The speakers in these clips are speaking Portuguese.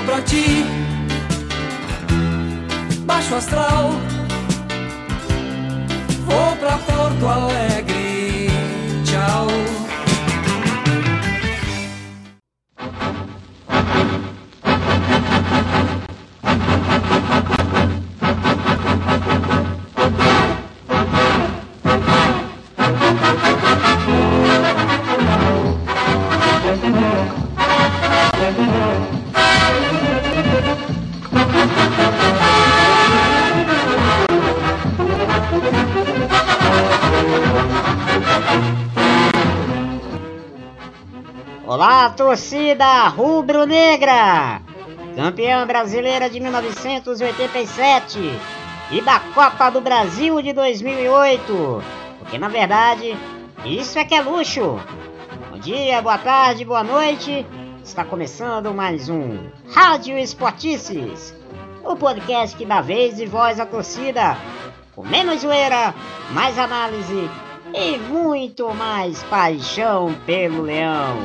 Vou pra ti, baixo astral. Vou pra Porto Alegre, torcida rubro-negra! Campeã brasileira de 1987 e da Copa do Brasil de 2008. Porque na verdade, isso é que é luxo. Bom dia, boa tarde, boa noite. Está começando mais um Rádio Esportices, o podcast que dá vez e voz à torcida, com menos zoeira, mais análise e muito mais paixão pelo leão.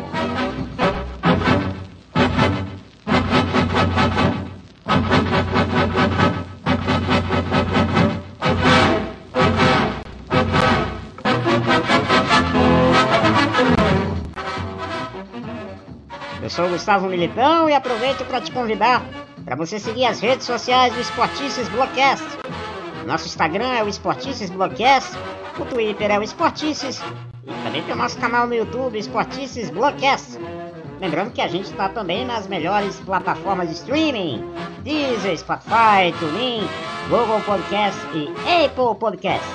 Sou Gustavo Militão e aproveito para te convidar para você seguir as redes sociais do Esportices Blogcast. Nosso Instagram é o Esportices Blogcast, o Twitter é o Esportices e também tem o nosso canal no YouTube, Esportices Blogcast. Lembrando que a gente está também nas melhores plataformas de streaming: Deezer, Spotify, TuneIn, Google Podcast e Apple Podcast.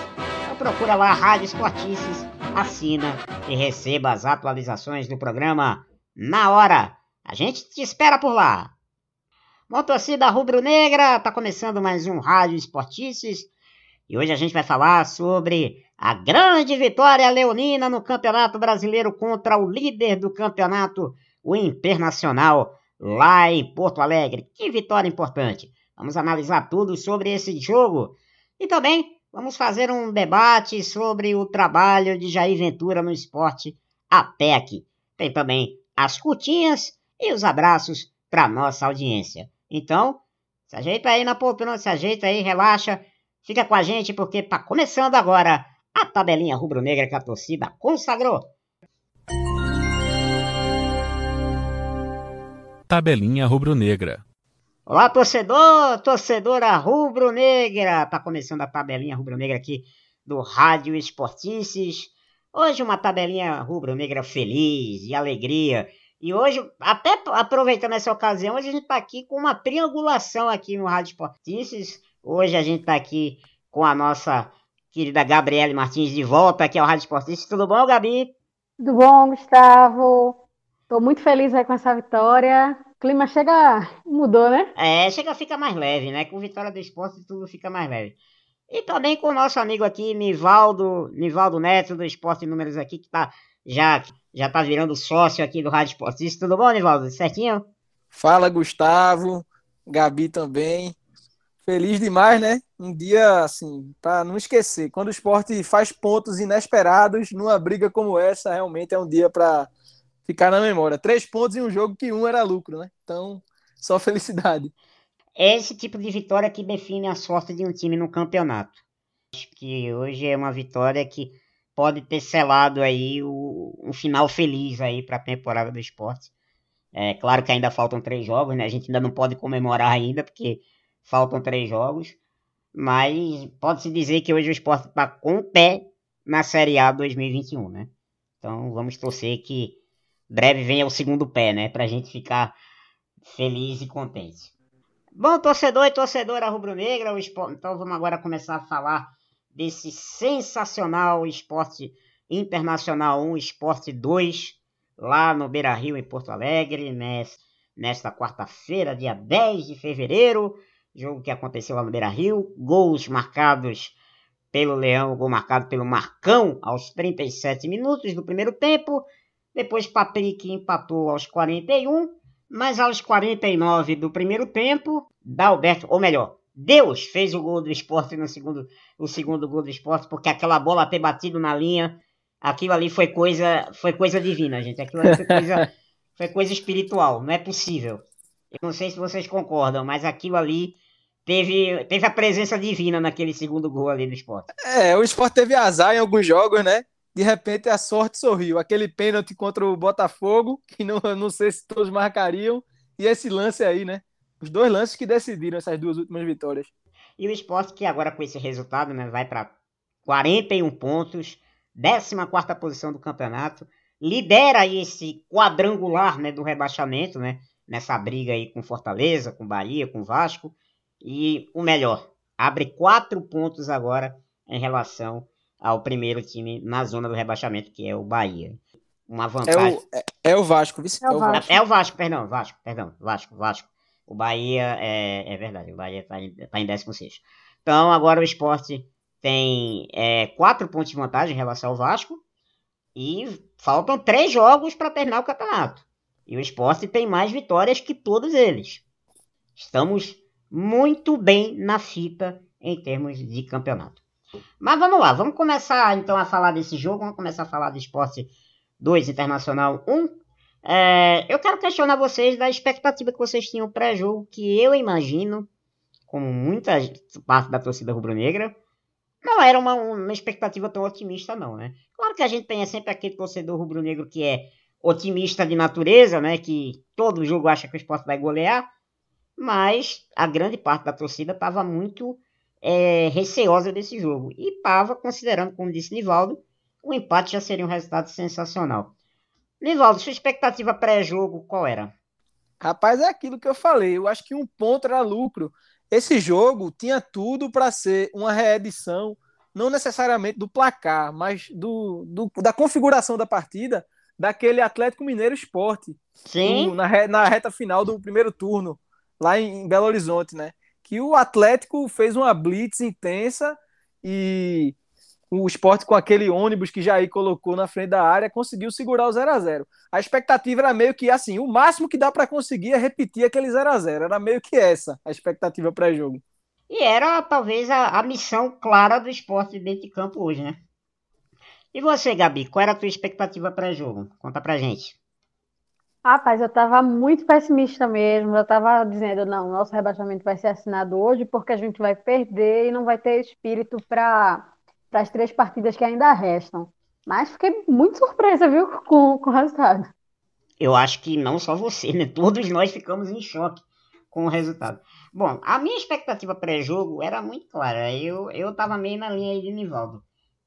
Então procura lá a Rádio Esportices, assina e receba as atualizações do programa na hora. A gente te espera por lá. Bom, torcida rubro-negra, tá começando mais um Rádio Esportices e hoje a gente vai falar sobre a grande vitória leonina no Campeonato Brasileiro contra o líder do campeonato, o Internacional, lá em Porto Alegre. Que vitória importante! Vamos analisar tudo sobre esse jogo e também vamos fazer um debate sobre o trabalho de Jair Ventura no esporte APEC. Tem também as curtinhas e os abraços para nossa audiência. Então, se ajeita aí na poltrona, se ajeita aí, relaxa, fica com a gente porque tá começando agora a tabelinha rubro-negra que a torcida consagrou. Tabelinha rubro-negra. Olá, torcedor, torcedora rubro-negra. Tá começando a tabelinha rubro-negra aqui do Rádio Esportices. Hoje uma tabelinha rubro-negra feliz e alegria. E hoje, até aproveitando essa ocasião, hoje a gente tá aqui com uma triangulação aqui no Rádio Esportices. Hoje a gente tá aqui com a nossa querida Gabriele Martins de volta aqui ao Rádio Esportices. Tudo bom, Gabi? Tudo bom, Gustavo? Tô muito feliz aí com essa vitória. O clima chega. mudou, né? É, chega fica mais leve, né? Com vitória do esporte tudo fica mais leve. E também com o nosso amigo aqui, Nivaldo, Nivaldo Neto, do Esporte Números aqui, que tá já, já tá virando sócio aqui do Rádio Esportista. Tudo bom, Nivaldo? Certinho? Fala, Gustavo. Gabi também. Feliz demais, né? Um dia, assim, para não esquecer. Quando o esporte faz pontos inesperados numa briga como essa, realmente é um dia para ficar na memória. Três pontos em um jogo que um era lucro, né? Então, só felicidade. É esse tipo de vitória que define a sorte de um time no campeonato. Acho que hoje é uma vitória que pode ter selado aí o, um final feliz aí para a temporada do esporte. É claro que ainda faltam três jogos, né? A gente ainda não pode comemorar ainda, porque faltam três jogos. Mas pode-se dizer que hoje o esporte está com o pé na Série A 2021, né? Então vamos torcer que breve venha o segundo pé, né? Pra gente ficar feliz e contente. Bom, torcedor e torcedora rubro-negra, então vamos agora começar a falar desse sensacional esporte internacional 1, esporte 2, lá no Beira Rio, em Porto Alegre, nesta quarta-feira, dia 10 de fevereiro. Jogo que aconteceu lá no Beira Rio. Gols marcados pelo Leão, gol marcado pelo Marcão aos 37 minutos do primeiro tempo. Depois Patrick empatou aos 41, mas aos 49 do primeiro tempo, Dalberto, ou melhor, Deus fez o gol do esporte no segundo, o segundo gol do esporte, porque aquela bola ter batido na linha, aquilo ali foi coisa, foi coisa divina, gente. Aquilo ali foi coisa, foi coisa espiritual, não é possível. Eu não sei se vocês concordam, mas aquilo ali teve, teve a presença divina naquele segundo gol ali do esporte. É, o esporte teve azar em alguns jogos, né? De repente a sorte sorriu. Aquele pênalti contra o Botafogo, que não, não sei se todos marcariam, e esse lance aí, né? Os dois lances que decidiram essas duas últimas vitórias. E o esporte que agora com esse resultado, né, vai para 41 pontos, 14 posição do campeonato, lidera esse quadrangular, né, do rebaixamento, né? Nessa briga aí com Fortaleza, com Bahia, com Vasco. E o melhor, abre quatro pontos agora em relação ao primeiro time na zona do rebaixamento, que é o Bahia. Uma vantagem. É o, é, é o Vasco, vice? É o Vasco. É o Vasco, perdão, Vasco, perdão, Vasco, Vasco. O Bahia é, é verdade, o Bahia está em, tá em 16. Então agora o esporte tem é, quatro pontos de vantagem em relação ao Vasco e faltam três jogos para terminar o campeonato. E o esporte tem mais vitórias que todos eles. Estamos muito bem na fita em termos de campeonato. Mas vamos lá, vamos começar então a falar desse jogo, vamos começar a falar do Esporte 2 Internacional 1. É, eu quero questionar vocês da expectativa que vocês tinham pré-jogo, que eu imagino, como muita parte da torcida rubro-negra, não era uma, uma expectativa tão otimista não, né? Claro que a gente tem sempre aquele torcedor rubro-negro que é otimista de natureza, né? Que todo jogo acha que o esporte vai golear, mas a grande parte da torcida estava muito é, receosa desse jogo. E estava considerando, como disse Nivaldo, o empate já seria um resultado sensacional. Nivaldo, sua expectativa pré-jogo qual era? Rapaz, é aquilo que eu falei. Eu acho que um ponto era lucro. Esse jogo tinha tudo para ser uma reedição, não necessariamente do placar, mas do, do, da configuração da partida daquele Atlético Mineiro Esporte. Sim. na, na reta final do primeiro turno lá em Belo Horizonte, né? Que o Atlético fez uma blitz intensa e o esporte com aquele ônibus que Jair colocou na frente da área conseguiu segurar o 0 a 0 A expectativa era meio que assim, o máximo que dá para conseguir é repetir aquele 0 a 0 Era meio que essa a expectativa pré-jogo. E era talvez a, a missão clara do esporte dentro de campo hoje, né? E você, Gabi, qual era a tua expectativa pré-jogo? Conta pra gente. Rapaz, eu estava muito pessimista mesmo. Eu estava dizendo, não, nosso rebaixamento vai ser assinado hoje porque a gente vai perder e não vai ter espírito para as três partidas que ainda restam. Mas fiquei muito surpresa, viu, com, com o resultado. Eu acho que não só você, né? Todos nós ficamos em choque com o resultado. Bom, a minha expectativa pré-jogo era muito clara. Eu, eu tava meio na linha aí de Nivaldo.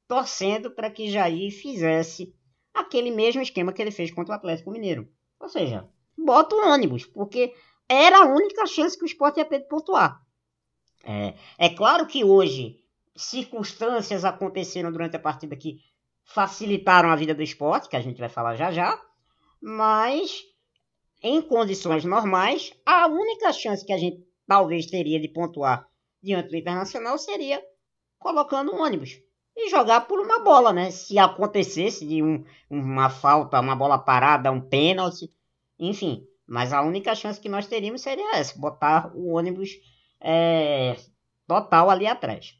Torcendo para que Jair fizesse aquele mesmo esquema que ele fez contra o Atlético Mineiro ou seja, bota o ônibus, porque era a única chance que o esporte ia ter de pontuar. É, é claro que hoje circunstâncias aconteceram durante a partida que facilitaram a vida do esporte, que a gente vai falar já já, mas em condições normais, a única chance que a gente talvez teria de pontuar diante do Internacional seria colocando um ônibus e jogar por uma bola, né? Se acontecesse de um, uma falta, uma bola parada, um pênalti, enfim. Mas a única chance que nós teríamos seria essa, botar o ônibus é, total ali atrás.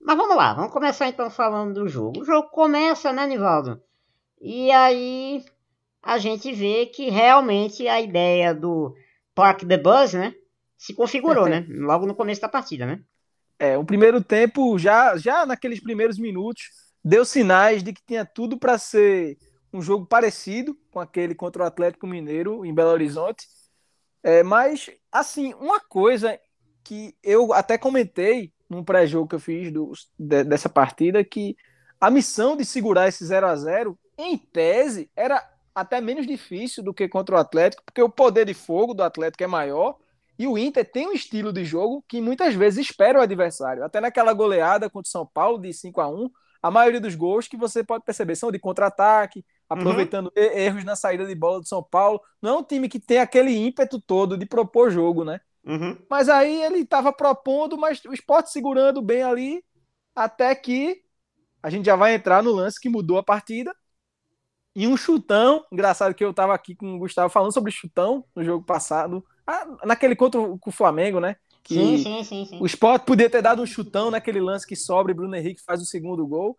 Mas vamos lá, vamos começar então falando do jogo. O jogo começa, né, Nivaldo? E aí a gente vê que realmente a ideia do Park the Bus, né, se configurou, né? Logo no começo da partida, né? É, o primeiro tempo, já, já naqueles primeiros minutos, deu sinais de que tinha tudo para ser um jogo parecido com aquele contra o Atlético Mineiro em Belo Horizonte. É, mas, assim, uma coisa que eu até comentei num pré-jogo que eu fiz do, de, dessa partida, que a missão de segurar esse 0 a 0 em tese, era até menos difícil do que contra o Atlético, porque o poder de fogo do Atlético é maior e o Inter tem um estilo de jogo que muitas vezes espera o adversário. Até naquela goleada contra o São Paulo de 5 a 1 a maioria dos gols que você pode perceber são de contra-ataque, aproveitando uhum. erros na saída de bola do São Paulo. Não é um time que tem aquele ímpeto todo de propor jogo, né? Uhum. Mas aí ele estava propondo, mas o esporte segurando bem ali, até que a gente já vai entrar no lance que mudou a partida. E um chutão, engraçado que eu estava aqui com o Gustavo falando sobre chutão no jogo passado. Ah, naquele contra o, Flamengo, né? Que sim, sim, sim, sim. O Sport podia ter dado um chutão naquele lance que sobra e Bruno Henrique faz o segundo gol.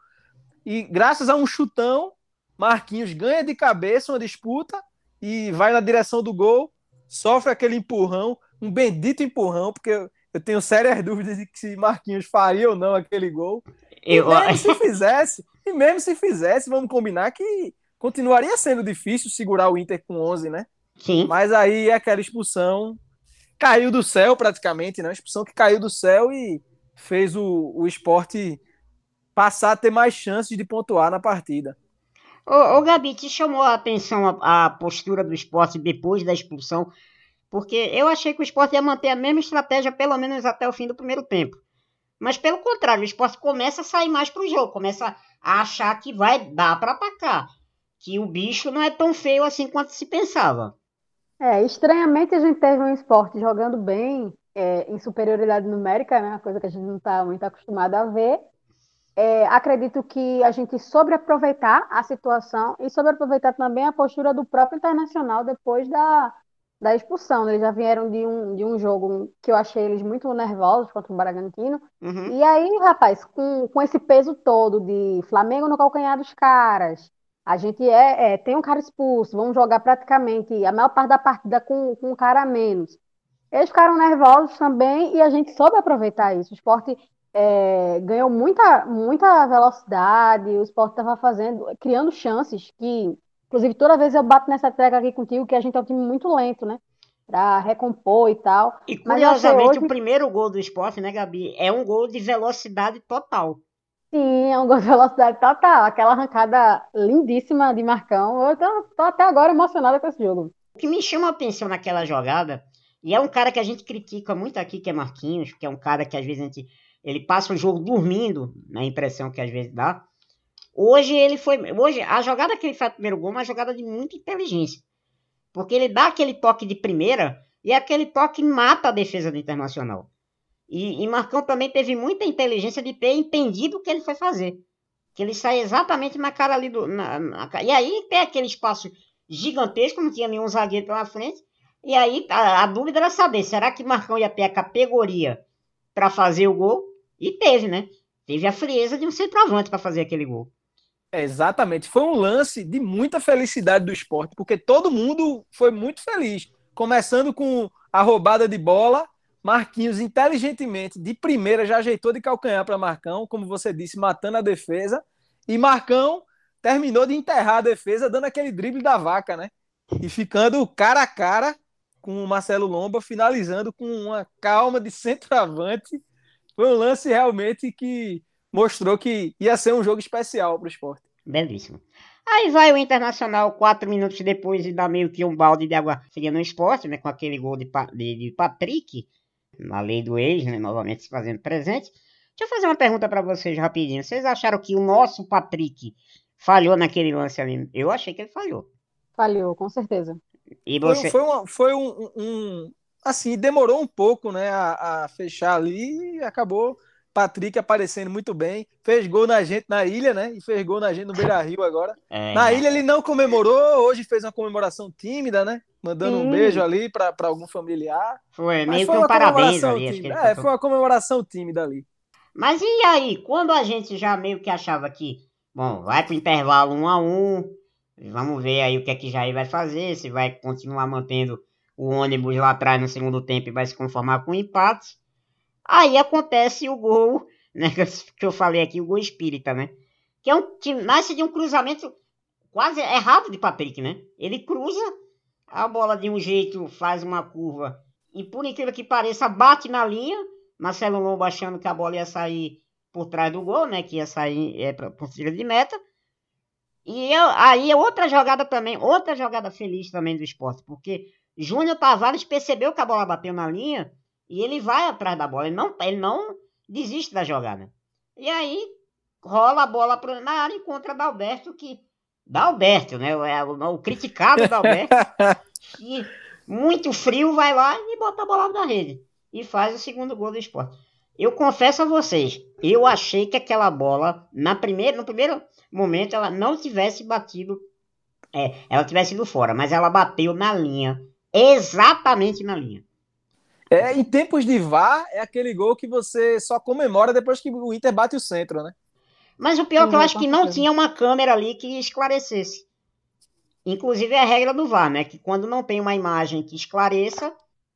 E graças a um chutão, Marquinhos ganha de cabeça uma disputa e vai na direção do gol. sofre aquele empurrão, um bendito empurrão, porque eu, eu tenho sérias dúvidas de que se Marquinhos faria ou não aquele gol. Eu, E mesmo se fizesse, e mesmo se fizesse, vamos combinar que continuaria sendo difícil segurar o Inter com 11, né? Sim. Mas aí é aquela expulsão caiu do céu praticamente, né? Uma expulsão que caiu do céu e fez o, o esporte passar a ter mais chances de pontuar na partida. Ô, ô Gabi, te chamou a atenção a, a postura do esporte depois da expulsão? Porque eu achei que o esporte ia manter a mesma estratégia, pelo menos até o fim do primeiro tempo. Mas pelo contrário, o esporte começa a sair mais pro jogo, começa a achar que vai dar para atacar. Que o bicho não é tão feio assim quanto se pensava. É, estranhamente a gente teve um esporte jogando bem, é, em superioridade numérica, né? Uma coisa que a gente não está muito acostumado a ver. É, acredito que a gente soube aproveitar a situação e soube aproveitar também a postura do próprio Internacional depois da, da expulsão. né? Eles já vieram de um, de um jogo que eu achei eles muito nervosos contra o Bragantino. Uhum. E aí, rapaz, com, com esse peso todo de Flamengo no calcanhar dos caras, a gente é, é, tem um cara expulso, vamos jogar praticamente a maior parte da partida com, com um cara a menos. Eles ficaram nervosos também e a gente soube aproveitar isso. O esporte é, ganhou muita, muita velocidade, o esporte estava fazendo, criando chances que, inclusive, toda vez eu bato nessa tecla aqui contigo que a gente é um time muito lento, né? Pra recompor e tal. E curiosamente, hoje- o primeiro gol do esporte, né, Gabi, é um gol de velocidade total. Sim, é um gol de velocidade total. Aquela arrancada lindíssima de Marcão. Eu tô, tô até agora emocionada com esse jogo. O que me chama a atenção naquela jogada, e é um cara que a gente critica muito aqui, que é Marquinhos, que é um cara que às vezes a gente, ele passa o jogo dormindo, na impressão que às vezes dá. Hoje ele foi, hoje a jogada que ele faz no primeiro gol é uma jogada de muita inteligência. Porque ele dá aquele toque de primeira e aquele toque mata a defesa do Internacional. E, e Marcão também teve muita inteligência de ter entendido o que ele foi fazer. Que ele sai exatamente na cara ali do. na- na e aí tem aquele espaço gigantesco, não tinha nenhum zagueiro pela frente. E aí a, a dúvida era saber, será que Marcão ia ter a categoria para fazer o gol? E teve, né? Teve a frieza de um centroavante para fazer aquele gol. É, exatamente. Foi um lance de muita felicidade do esporte, porque todo mundo foi muito feliz. Começando com a roubada de bola, Marquinhos inteligentemente, de primeira, já ajeitou de calcanhar para Marcão, como você disse, matando a defesa. E Marcão terminou de enterrar a defesa, dando aquele drible da vaca, né? E ficando cara a cara com o Marcelo Lomba, finalizando com uma calma de centroavante. Foi um lance realmente que mostrou que ia ser um jogo especial para o esporte. Belíssimo. Aí vai o Internacional, quatro minutos depois, e dá meio que um balde de água fria no esporte, né? Com aquele gol de, de, de Patrick, na lei do ex, né? Novamente se fazendo presente. Deixa eu fazer uma pergunta para vocês rapidinho. Vocês acharam que o nosso Patrick falhou naquele lance ali? Eu achei que ele falhou. Falhou, com certeza. E Foi, você. foi, uma- foi um, um- Assim, demorou um pouco né, a, a fechar ali e acabou Patrick aparecendo muito bem. Fez gol na gente na ilha, né? E fez gol na gente no Beira Rio agora. É, Na ilha ele não comemorou, hoje fez uma comemoração tímida, né? Mandando um Sim. beijo ali para algum familiar. Foi meio foi que um parabéns ali. É, foi- uma comemoração tímida ali. Mas e aí, quando a gente já meio que achava que, bom, vai pro intervalo um a um, vamos ver aí o que é que Jair vai fazer, se vai continuar mantendo o ônibus lá atrás no segundo tempo e vai se conformar com empate. Aí acontece o gol, né, que eu- que eu falei aqui, o gol espírita, né? Que é um que nasce de um cruzamento quase errado de Patrick, né? Ele cruza a bola de um jeito, faz uma curva e por incrível que pareça, bate na linha. Marcelo Lombo achando que a bola ia sair por trás do gol, né? Que ia sair é, tiro de meta. E eu- aí é outra jogada também, outra jogada feliz também do esporte, porque Júnior Tavares percebeu que a bola bateu na linha e ele vai atrás da bola, ele não, ele não desiste da jogada. E aí rola a bola na área e encontra Dalberto, que. Dalberto, né? O, é o, o criticado Dalberto, que muito frio vai lá e bota a bola na rede e faz o segundo gol do esporte. Eu confesso a vocês, eu achei que aquela bola, na primeira, no primeiro momento, ela não tivesse batido. É, ela tivesse ido fora, mas ela bateu na linha. Exatamente na linha. É, em tempos de VAR, é aquele gol que você só comemora depois que o Inter bate o centro, né? Mas o pior é que eu acho que não tinha uma câmera ali que esclarecesse. Inclusive é a regra do VAR, né? Que quando não tem uma imagem que esclareça,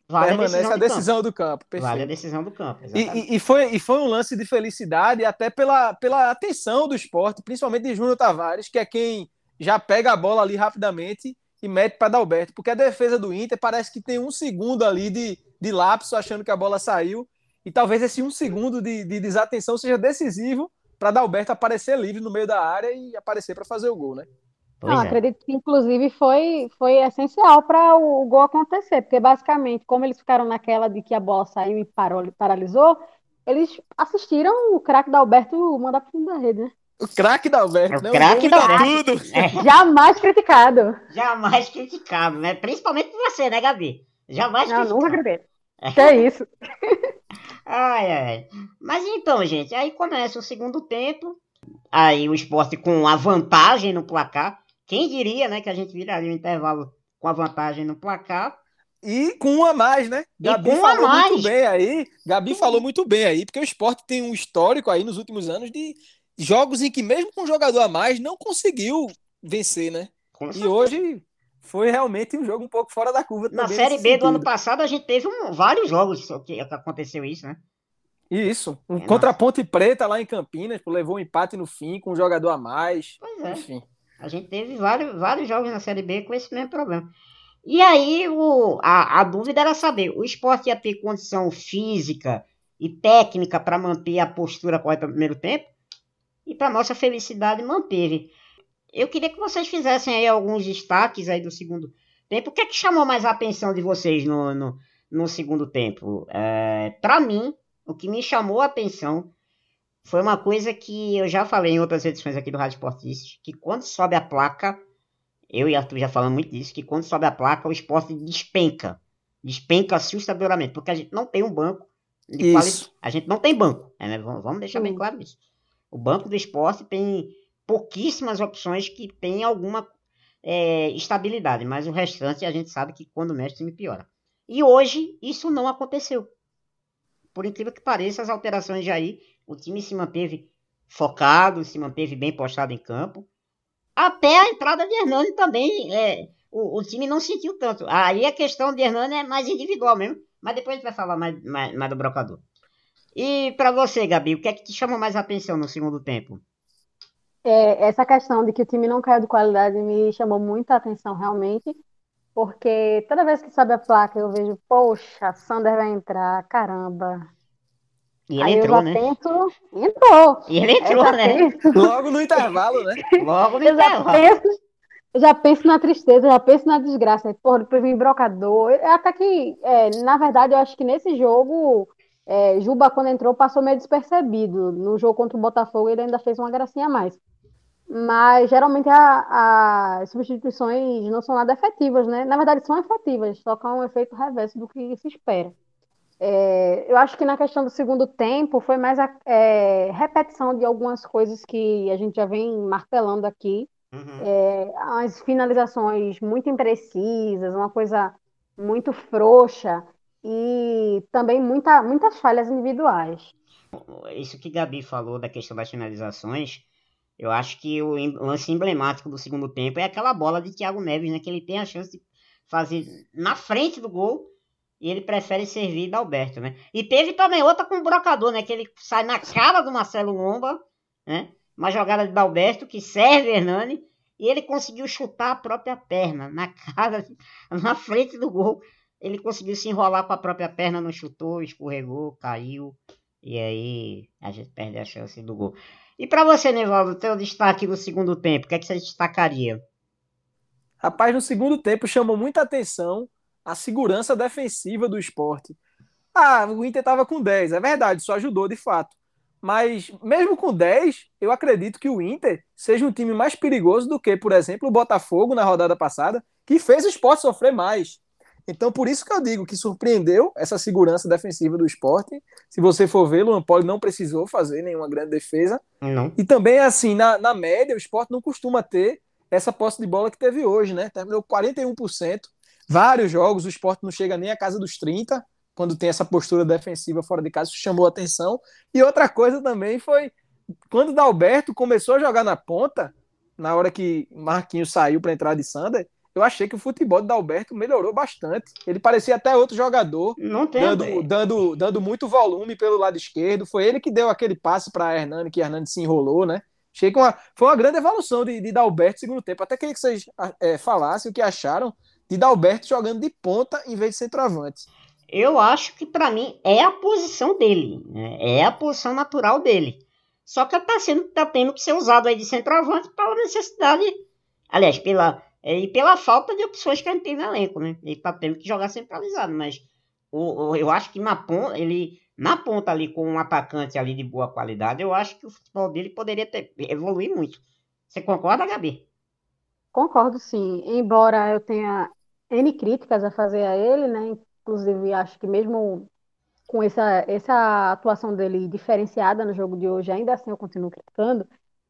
vale Permanece a decisão, a do decisão do campo. campo. Perfeito. Vale a decisão do campo. E, e- e foi, e foi um lance de felicidade, até pela, pela atenção do esporte, principalmente de Júnior Tavares, que é quem já pega a bola ali rapidamente e mete para Dalberto. Porque a defesa do Inter parece que tem um segundo ali de, de lapso, achando que a bola saiu. E talvez esse um segundo de, de desatenção seja decisivo para Dalberto aparecer livre no meio da área e aparecer para fazer o gol, né? Pois Não, é. acredito que inclusive foi, foi essencial para o, o gol acontecer, porque basicamente, como eles ficaram naquela de que a bola saiu e parou, paralisou, eles assistiram o craque da Alberto mandar pro fundo da rede, né? O craque Dalberto, É o né? craque gol muda Dalberto. tudo. É, Jamais criticado. jamais criticado, né? Principalmente por você, né, Gabi? Jamais Não, criticado. nunca acredito. Que é isso? Ai, ai. Mas então, gente, aí começa o segundo tempo. Aí o esporte com a vantagem no placar. Quem diria, né, que a gente viraria o intervalo com a vantagem no placar. E com um a mais, né? E Gabi com um a falou mais. muito bem aí. Gabi falou muito bem aí, porque o esporte tem um histórico aí nos últimos anos de jogos em que, mesmo com um jogador a mais, não conseguiu vencer, né? Com E hoje foi realmente um jogo um pouco fora da curva Na. Série B do ano sentido. passado, a gente teve um- vários jogos que aconteceu isso, né? Isso. Um É, contra a nossa. Ponte Preta lá em Campinas, pô, levou um empate no fim com um jogador a mais. Pois é. Enfim. A gente teve vários, vários jogos na Série B com esse mesmo problema. E aí o, a, a dúvida era saber, o esporte ia ter condição física e técnica para manter a postura correta no primeiro tempo? E para nossa felicidade manteve. Eu queria que vocês fizessem aí alguns destaques aí do segundo tempo. O que é que chamou mais a atenção de vocês no, no, no segundo tempo? É, para mim, o que me chamou a atenção foi uma coisa que eu já falei em outras edições aqui do Rádio Esportistas, que quando sobe a placa, eu e Arthur já falamos muito disso, que quando sobe a placa, o esporte despenca. Despenca assustadoramente, porque a gente não tem um banco de qualidade. A gente não tem banco, né? Vamos deixar bem claro isso. O banco do esporte tem pouquíssimas opções que tem alguma é, estabilidade, mas o restante a gente sabe que quando mexe time piora. E hoje isso não aconteceu. Por incrível que pareça, as alterações de aí, o time se manteve focado, se manteve bem postado em campo. Até a entrada de Hernani também, é, o, o time não sentiu tanto. Aí a questão de Hernani é mais individual mesmo, mas depois a gente vai falar mais, mais, mais do brocador. E pra você, Gabi, o que é que te chamou mais a atenção no segundo tempo? É, essa questão de que o time não caiu de qualidade me chamou muita atenção realmente, porque toda vez que sobe a placa eu vejo, poxa, Sander vai entrar, caramba. E ele Aí eu entrou, já né? entrou. E ele entrou, já né? penso, Logo no intervalo, né? Logo no eu já intervalo. penso, eu já penso na tristeza, eu já penso na desgraça. Porra, depois vem brocador. Eu- Até que, é, na verdade, eu acho que nesse jogo, é, Juba, quando entrou, passou meio despercebido. No jogo contra o Botafogo, ele ainda fez uma gracinha a mais. Mas geralmente a- as substituições não são nada efetivas, né? Na verdade, são efetivas, só que é um efeito reverso do que se espera. É, eu acho que na questão do segundo tempo foi mais a é, repetição de algumas coisas que a gente já vem martelando aqui. Uhum. É, as finalizações muito imprecisas, uma coisa muito frouxa e também muita, muitas falhas individuais. Isso que Gabi falou da questão das finalizações, eu acho que o lance emblemático do segundo tempo é aquela bola de Thiago Neves, né? Que ele tem a chance de fazer na frente do gol e ele prefere servir da Alberto, né? E teve também outra com o brocador, né? Que ele sai na cara do Marcelo Lomba, né? Uma jogada de Dalberto que serve Hernani e ele conseguiu chutar a própria perna na cara, na frente do gol. Ele conseguiu se enrolar com a própria perna, não chutou, escorregou, caiu. E aí a gente perde a chance do gol. E pra você, Nevaldo, teu destaque no segundo tempo, o que é que você destacaria? Rapaz, no segundo tempo chamou muita atenção a segurança defensiva do esporte. Ah, o Inter estava com 10, é verdade, isso ajudou de fato. Mas mesmo com 10, eu acredito que o Inter seja um time mais perigoso do que, por exemplo, o Botafogo na rodada passada, que fez o esporte sofrer mais. Então, por isso que eu digo que surpreendeu essa segurança defensiva do esporte. Se você for ver, o Luan Poli não precisou fazer nenhuma grande defesa. Não. E também, assim, na, na média, o esporte não costuma ter essa posse de bola que teve hoje, né? Terminou 41%. Vários jogos, o esporte não chega nem à casa dos 30%, quando tem essa postura defensiva fora de casa, isso chamou atenção. E outra coisa também foi, quando o Dalberto começou a jogar na ponta, na hora que Marquinhos saiu para entrar de Sander, eu achei que o futebol de Dalberto melhorou bastante. Ele parecia até outro jogador, Não tem. dando, dando, dando muito volume pelo lado esquerdo. Foi ele que deu aquele passe para Hernani, que Hernani se enrolou, né? Achei que uma, foi uma grande evolução de, de Dalberto no segundo tempo. Até queria que vocês é, falassem o que acharam de Dalberto jogando de ponta em vez de centroavante. Eu acho que pra mim é a posição dele, né? é a posição natural dele. Só que tá sendo tá tendo que ser usado aí de centroavante pela necessidade, aliás, pela e pela falta de opções que gente tem no elenco, né? Ele tá tendo que jogar centralizado, mas o, o, eu acho que na ponta, ele na ponta ali com um atacante ali de boa qualidade, eu acho que o futebol dele poderia ter evoluir muito. Você concorda, Gabi? Concordo, sim. Embora eu tenha N críticas a fazer a ele, né? Inclusive, acho que mesmo com essa, essa atuação dele diferenciada no jogo de hoje, ainda assim eu continuo criticando.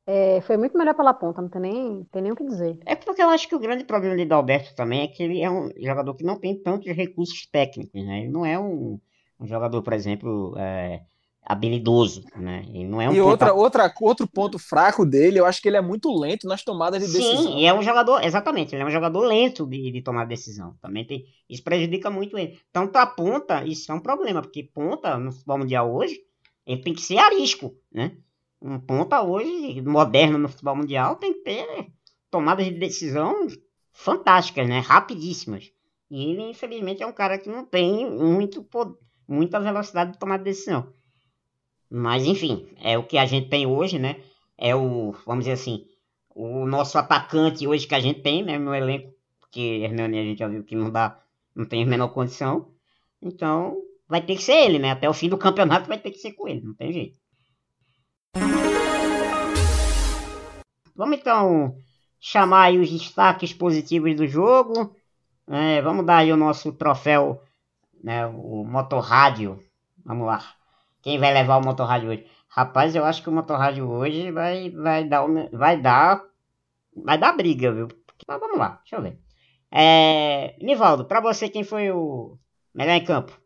É, foi muito melhor pela ponta, não tem nem, tem nem o que dizer. É porque eu acho que o grande problema de Dalberto também é que ele é um jogador que não tem tantos recursos técnicos, né? Ele não é um, um jogador, por exemplo, é, habilidoso, né? Ele não é um e outra, outra, outro ponto fraco dele, eu acho que ele é muito lento nas tomadas de decisão. Sim, e é um jogador, exatamente, ele é um jogador lento de, de tomar decisão. Também tem, isso prejudica muito ele. Então, pra ponta, isso é um problema, porque ponta no futebol mundial hoje, ele tem que ser arisco, né? Um ponta hoje, moderno no futebol mundial, tem que ter tomadas de decisão fantásticas, né? Rapidíssimas. E ele, infelizmente, é um cara que não tem muito, muita velocidade de tomar de decisão. Mas, enfim, é o que a gente tem hoje, né? É o, vamos dizer assim, o nosso atacante hoje que a gente tem, né? No elenco, porque Hernani a gente já viu que não dá, não tem a menor condição. Então, vai ter que ser ele, né? Até o fim do campeonato vai ter que ser com ele, não tem jeito. Vamos então chamar aí os destaques positivos do jogo. É, vamos dar aí o nosso troféu, né, o Motorrádio. Vamos lá. Quem vai levar o Motorrádio hoje? Rapaz, eu acho que o Motorrádio hoje vai, vai dar vai dar vai dar briga, viu? Mas vamos lá, deixa eu ver. É, Nivaldo, para você quem foi o melhor em campo?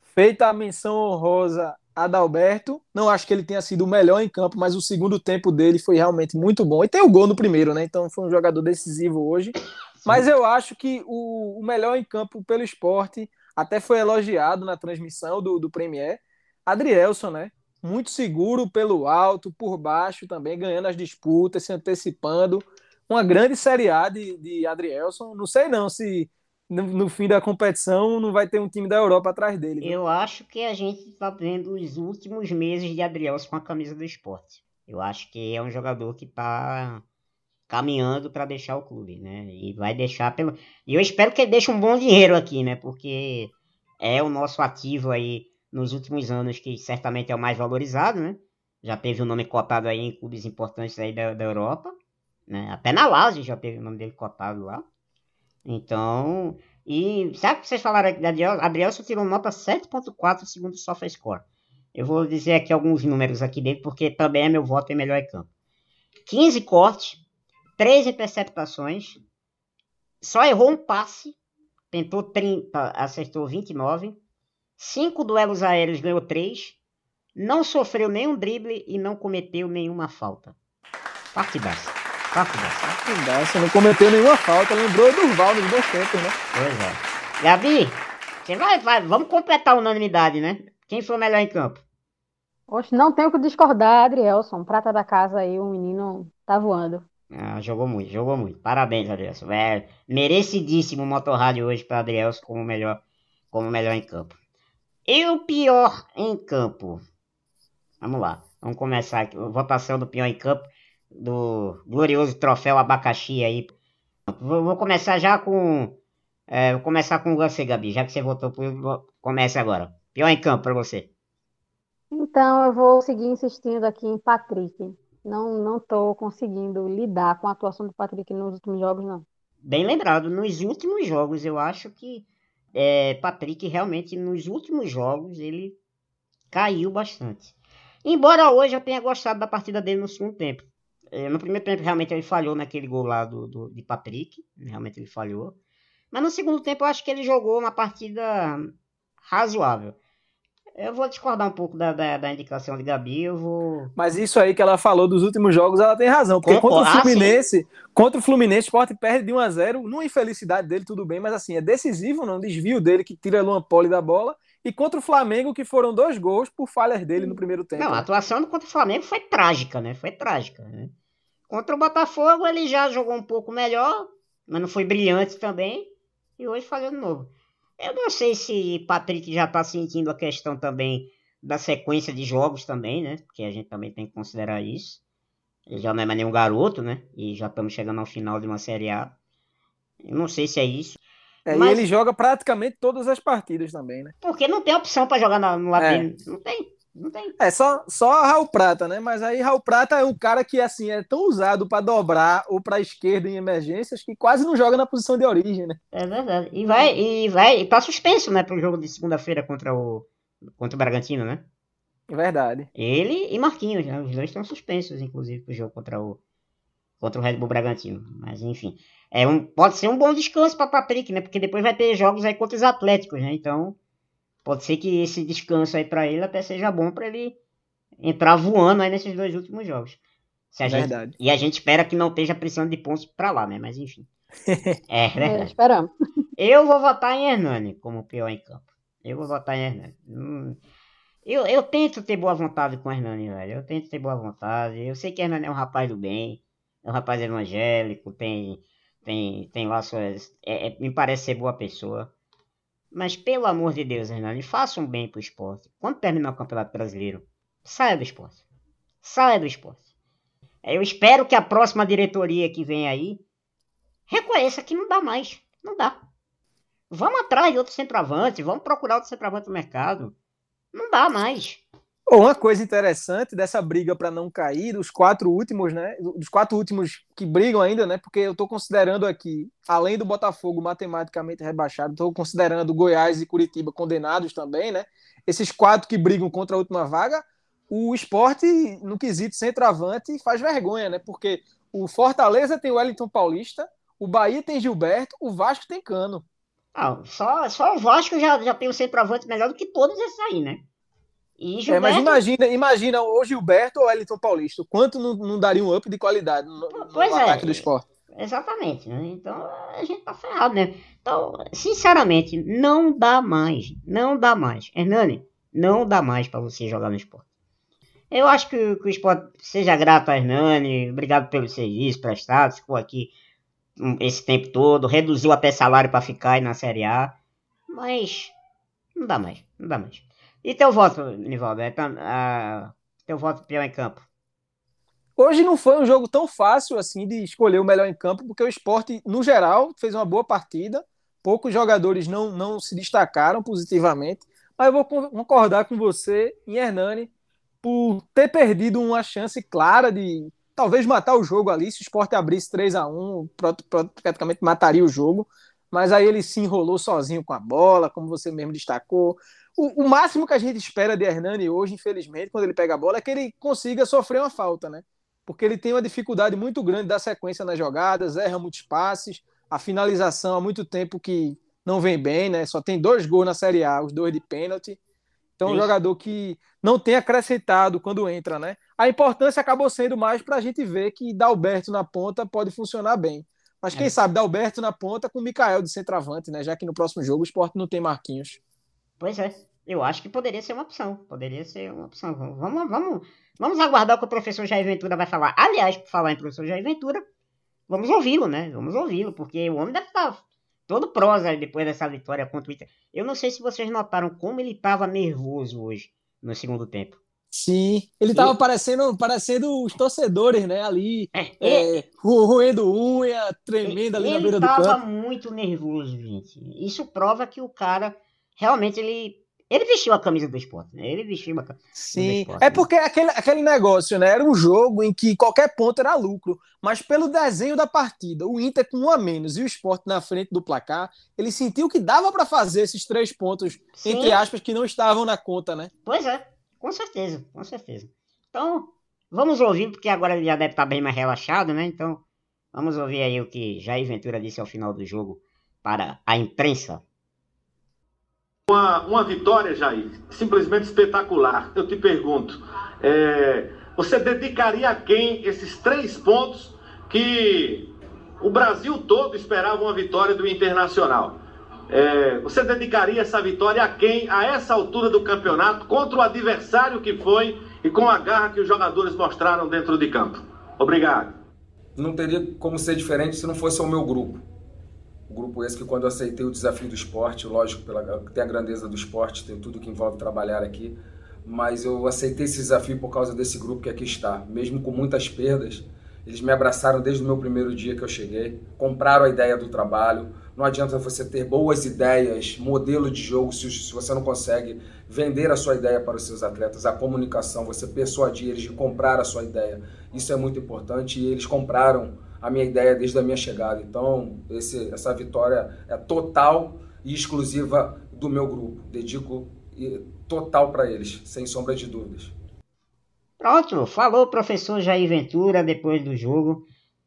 Feita a menção honrosa Adalberto, não acho que ele tenha sido o melhor em campo, mas o segundo tempo dele foi realmente muito bom. E tem o gol no primeiro, né? Então foi um jogador decisivo hoje. Mas eu acho que o, o melhor em campo pelo esporte até foi elogiado na transmissão do, do Premier. Adrielson, né? Muito seguro pelo alto, por baixo também, ganhando as disputas, se antecipando. Uma grande Série A de, de Adrielson. Não sei não se no, no, fim da competição não vai ter um time da Europa atrás dele. Eu acho que a gente está vendo os últimos meses de Adrielson com a camisa do esporte. Eu acho que é um jogador que está caminhando para deixar o clube, né? E vai deixar pelo. E eu espero que ele deixe um bom dinheiro aqui, né? Porque é o nosso ativo aí nos últimos anos que certamente é o mais valorizado, né? Já teve o nome cotado aí em clubes importantes aí da, da Europa, né? Até na Lazio já teve o nome dele cotado lá. Então, e sabe que vocês falaram aqui da Adrielson tirou nota 7.4 segundo o SofaScore. Eu vou dizer aqui alguns números aqui dele, porque também é meu voto em melhor em campo. 15 cortes, 3 interceptações, só errou um passe, tentou 30, acertou 29, 5 duelos aéreos, ganhou 3, não sofreu nenhum drible e não cometeu nenhuma falta. Partidaça. Partidaça. Partidaça, não cometeu nenhuma falta, lembrou Durval nos dois tempos, né? Pois é. Gabi, você vai, vai, vamos completar a unanimidade, né? Quem foi o melhor em campo? Oxe, não tenho que discordar, Adrielson. Prata da casa aí, o menino tá voando. Ah, jogou muito, jogou muito. Parabéns, Adrielson. É merecidíssimo o motorrádio hoje para Adrielson como melhor, como melhor em campo. E o pior em campo? Vamos lá, vamos começar aqui. Votação do pior em campo do glorioso troféu abacaxi aí. Vou, vou começar já com. É, vou começar com você, Gabi, já que você votou por. Comece agora. Pior em campo para você. Então eu vou seguir insistindo aqui em Patrick. Não, não tô conseguindo lidar com a atuação do Patrick nos últimos jogos, não. Bem lembrado, nos últimos jogos eu acho que é, Patrick realmente nos últimos jogos ele caiu bastante. Embora hoje eu tenha gostado da partida dele no segundo tempo. É, no primeiro tempo, realmente, ele falhou naquele gol lá do, do, de Patrick. Realmente, ele falhou. Mas no segundo tempo, eu acho que ele jogou uma partida razoável. Eu vou discordar um pouco da, da, da indicação de Gabi, eu vou. Mas isso aí que ela falou dos últimos jogos, ela tem razão. Porque Concordo. contra o Ah, Fluminense, contra o Fluminense, o Sport perde de 1 a 0 Numa infelicidade dele, tudo bem, mas assim, é decisivo, não desvio dele que tira Luan Poli da bola. E contra o Flamengo, que foram dois gols por falhas dele no primeiro tempo. Não, a né? atuação contra o Flamengo foi trágica, né? Foi trágica, né? Contra o Botafogo ele já jogou um pouco melhor, mas não foi brilhante também. E hoje falhou de novo. Eu não sei se Patrick já tá sentindo a questão também da sequência de jogos também, né? Porque a gente também tem que considerar isso. Ele já não é mais nenhum garoto, né? E já estamos chegando ao final de uma Série A. Eu não sei se é isso. É, mas- E ele joga praticamente todas as partidas também, né? Porque não tem opção pra jogar no lado É. dele. Não tem. Não tem. É, só, só Raul Prata, né? Mas aí Raul Prata é um cara que, assim, é tão usado para dobrar ou para esquerda em emergências que quase não joga na posição de origem, né? É verdade. E vai, e vai, e tá suspenso, né, pro jogo de segunda-feira contra o contra o Bragantino, né? É verdade. Ele e Marquinhos, né? Os dois estão suspensos, inclusive, pro jogo contra o contra o Red Bull Bragantino. Mas enfim, é um pode ser um bom descanso para Patrick, né? Porque depois vai ter jogos aí contra os Atléticos, né? Então, pode ser que esse descanso aí para ele até seja bom para ele entrar voando aí nesses dois últimos jogos. Se a gente, Verdade. e a gente espera que não esteja precisando de pontos para lá, né? Mas enfim. É, É, esperamos. Eu vou votar em Hernani como pior em campo. Eu vou votar em Hernani. Hum, Eu, eu tento ter boa vontade com o Hernani, velho. Eu tento ter boa vontade. Eu sei que Hernani é um rapaz do bem. É um rapaz evangélico. Tem, tem, tem lá suas. é- é- me parece ser boa pessoa. Mas pelo amor de Deus, Hernani, faça um bem pro esporte. Quando terminar o Campeonato Brasileiro, saia do esporte. Saia do esporte. Eu espero que a próxima diretoria que vem aí reconheça que não dá mais. Não dá. Vamos atrás de outro centroavante, vamos procurar outro centroavante no mercado. Não dá mais. Uma coisa interessante dessa briga para não cair, dos quatro últimos, né? Dos quatro últimos que brigam ainda, né? Porque eu estou considerando aqui, além do Botafogo matematicamente rebaixado, estou considerando Goiás e Curitiba condenados também, né? Esses quatro que brigam contra a última vaga, o esporte, no quesito centroavante, faz vergonha, né? Porque o Fortaleza tem o Wellington Paulista, o Bahia tem Gilberto, o Vasco tem Cano. Ah, só, só o Vasco já, já tem um centroavante melhor do que todos esses aí, né? E É, Gilberto, mas imagina, imagina o Gilberto ou o Wellington Paulista, o quanto não, não daria um up de qualidade no, no é. ataque do esporte. Exatamente, né? Então a gente tá ferrado, né? Então, sinceramente, não dá mais. Não dá mais. Hernani, não dá mais pra você jogar no esporte. Eu acho que, que o esporte seja grato a Hernani, obrigado pelo serviço prestado, ficou aqui um, esse tempo todo, reduziu até salário pra ficar aí na Série A, mas não dá mais, não dá mais. E teu voto, Nivaldo? É, ah, teu voto pior em campo? Hoje não foi um jogo tão fácil assim de escolher o melhor em campo, porque o esporte, no geral, fez uma boa partida. Poucos jogadores não, não se destacaram positivamente. Mas eu vou con- concordar com você em Hernani por ter perdido uma chance clara de talvez matar o jogo ali. Se o esporte abrisse 3 a 1 pro- pro- praticamente mataria o jogo. Mas aí ele se enrolou sozinho com a bola, como você mesmo destacou. O, o máximo que a gente espera de Hernani hoje, infelizmente, quando ele pega a bola, é que ele consiga sofrer uma falta, né? porque ele tem uma dificuldade muito grande da sequência nas jogadas, erra muitos passes, a finalização há muito tempo que não vem bem, né? Só tem dois gols na Série A, os dois de pênalti. Então, um Isso. jogador que não tem acrescentado quando entra, né? A importância acabou sendo mais para a gente ver que Dalberto na ponta pode funcionar bem. Mas quem É. sabe Dalberto na ponta com o Mikael de centroavante, né? Já que no próximo jogo o esporte não tem Marquinhos. Pois é, eu acho que poderia ser uma opção. Poderia ser uma opção. Vamos, vamos, vamos, aguardar o que o professor Jair Ventura vai falar. Aliás, por falar em professor Jair Ventura, vamos ouvi-lo, né? Vamos ouvi-lo, porque o homem deve estar todo prosa depois dessa vitória contra o Inter. Eu não sei se vocês notaram como ele estava nervoso hoje, no segundo tempo. Sim, ele E- tava parecendo, parecendo os torcedores, né? Ali, É, é, ro- roendo unha, tremendo ali na ele beira do estava campo. muito nervoso, gente. Isso prova que o cara realmente ele ele vestiu a camisa do esporte, né? Ele vestiu a camisa. Sim, esporte, é né? porque aquele, aquele negócio, né? Era um jogo em que qualquer ponto era lucro, mas pelo desenho da partida, o Inter com um a menos e o Sport na frente do placar, ele sentiu que dava para fazer esses três pontos, entre aspas, que não estavam na conta, né? Pois é, com certeza, com certeza. Então, vamos ouvir, porque agora ele já deve estar bem mais relaxado, né? Então, vamos ouvir aí o que Jair Ventura disse ao final do jogo para a imprensa. Uma, uma vitória, Jair, simplesmente espetacular. Eu te pergunto, é, você dedicaria a quem esses três pontos que o Brasil todo esperava uma vitória do Internacional? É, você dedicaria essa vitória a quem, a essa altura do campeonato, contra o adversário que foi e com a garra que os jogadores mostraram dentro de campo? Obrigado. Não teria como ser diferente se não fosse o meu grupo. O grupo esse que quando eu aceitei o desafio do esporte, lógico, pela, tem a grandeza do esporte, tem tudo que envolve trabalhar aqui, mas eu aceitei esse desafio por causa desse grupo que aqui está. Mesmo com muitas perdas, eles me abraçaram desde o meu primeiro dia que eu cheguei, compraram a ideia do trabalho, não adianta você ter boas ideias, modelo de jogo, se, você não consegue vender a sua ideia para os seus atletas, a comunicação, você persuadir eles de comprar a sua ideia. Isso é muito importante e eles compraram a minha ideia desde a minha chegada. Então, esse, essa vitória é total e exclusiva do meu grupo. Dedico total para eles, sem sombra de dúvidas. Pronto, falou o professor Jair Ventura depois do jogo.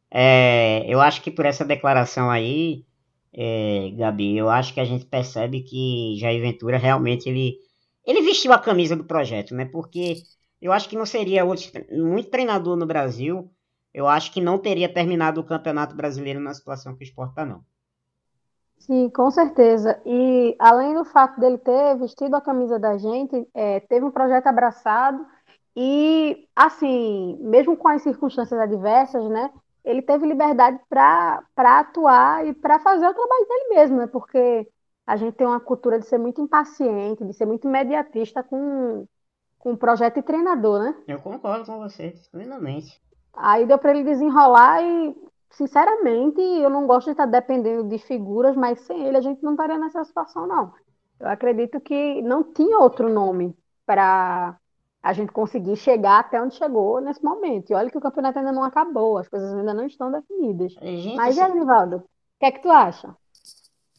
É, eu acho que por essa declaração aí, é, Gabi, eu acho que a gente percebe que Jair Ventura realmente ele, ele vestiu a camisa do projeto, né? Porque eu acho que não seria outro, muito treinador no Brasil, eu acho que não teria terminado o Campeonato Brasileiro na situação que o Sport está, não. Sim, com certeza. E além do fato dele ter vestido a camisa da gente, é, teve um projeto abraçado e, assim, mesmo com as circunstâncias adversas, né? ele teve liberdade para atuar e para fazer o trabalho dele mesmo, né? Porque a gente tem uma cultura de ser muito impaciente, de ser muito imediatista com, com o projeto e treinador, né? Eu concordo com você, plenamente. Aí deu para ele desenrolar e, sinceramente, eu não gosto de estar dependendo de figuras, mas sem ele a gente não estaria nessa situação, não. Eu acredito que não tinha outro nome para a gente conseguir chegar até onde chegou nesse momento. E olha que o campeonato ainda não acabou, as coisas ainda não estão definidas. Gente, Mas, assim... Edrivaldo, o que é que tu acha?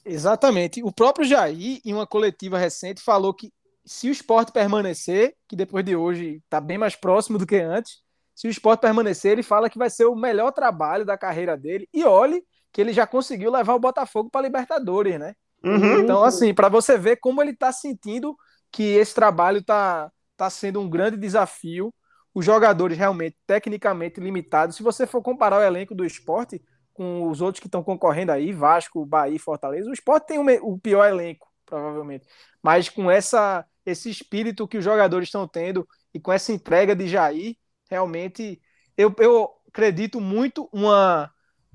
Exatamente. O próprio Jair, em uma coletiva recente, falou que se o esporte permanecer, que depois de hoje está bem mais próximo do que antes, se o esporte permanecer, ele fala que vai ser o melhor trabalho da carreira dele. E olhe que ele já conseguiu levar o Botafogo para Libertadores, né? Uhum. Então, assim, para você ver como ele está sentindo que esse trabalho está está sendo um grande desafio. Os jogadores realmente, tecnicamente limitados. Se você for comparar o elenco do esporte com os outros que estão concorrendo aí, Vasco, Bahia Fortaleza, o esporte tem o pior elenco, provavelmente. Mas com essa, esse espírito que os jogadores estão tendo e com essa entrega de Jair, realmente eu, eu acredito muito uma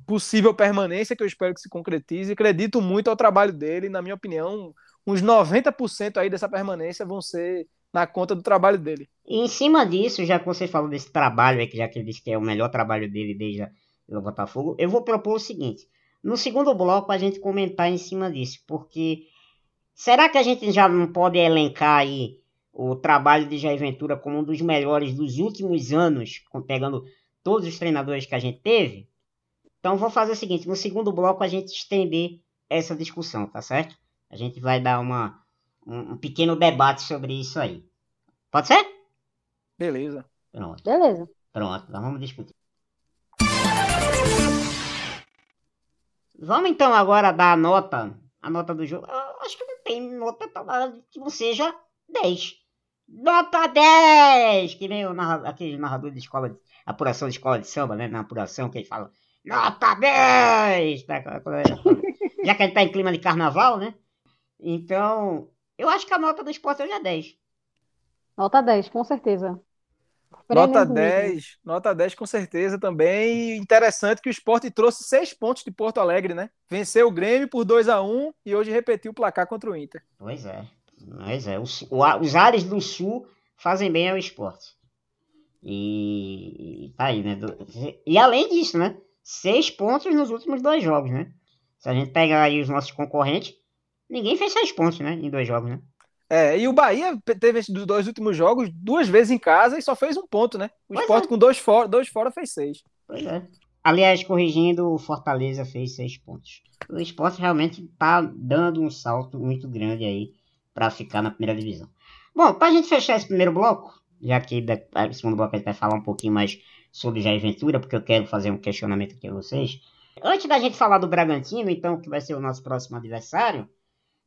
possível permanência que eu espero que se concretize. Acredito muito ao trabalho dele, na minha opinião, uns 90% aí dessa permanência vão ser na conta do trabalho dele. E em cima disso, já que você falou desse trabalho, que já que ele disse que é o melhor trabalho dele desde o Botafogo, eu vou propor o seguinte: no segundo bloco a gente comentar em cima disso, porque será que a gente já não pode elencar aí o trabalho de Jair Ventura como um dos melhores dos últimos anos, pegando todos os treinadores que a gente teve? Então vou fazer o seguinte: no segundo bloco a gente estender essa discussão, tá certo? A gente vai dar uma um, um pequeno debate sobre isso aí. Pode ser? Beleza. Pronto. Beleza. Pronto, nós vamos discutir. Vamos então agora dar a nota, a nota do jogo. Eu acho que não tem nota que não seja 10. Nota 10! Que nem o narrador, aquele narrador de escola, de, apuração de escola de samba, né? Na apuração que ele fala, nota 10! Tá, já que a gente tá em clima de carnaval, né? Então, eu acho que a nota do esporte hoje é 10. Nota 10, com certeza. Nota 10, nota 10 com certeza também. interessante que o esporte trouxe seis pontos de Porto Alegre, né? Venceu o Grêmio por 2 a 1 e hoje repetiu o placar contra o Inter. Pois é. Pois é. Os, os ares do Sul fazem bem ao esporte. E, e tá aí, né? E além disso, né? Seis pontos nos últimos dois jogos, né? Se a gente pegar aí os nossos concorrentes, Ninguém fez seis pontos, né? Em dois jogos, né? É, e o Bahia teve esses dois últimos jogos duas vezes em casa e só fez um ponto, né? O pois Sport é. com dois fora, dois fora fez seis. Pois é. Aliás, corrigindo, o Fortaleza fez seis pontos. O esporte realmente tá dando um salto muito grande aí para ficar na primeira divisão. Bom, pra gente fechar esse primeiro bloco, já que no segundo bloco a gente vai falar um pouquinho mais sobre Jair Ventura, porque eu quero fazer um questionamento aqui a vocês. Antes da gente falar do Bragantino, então, que vai ser o nosso próximo adversário,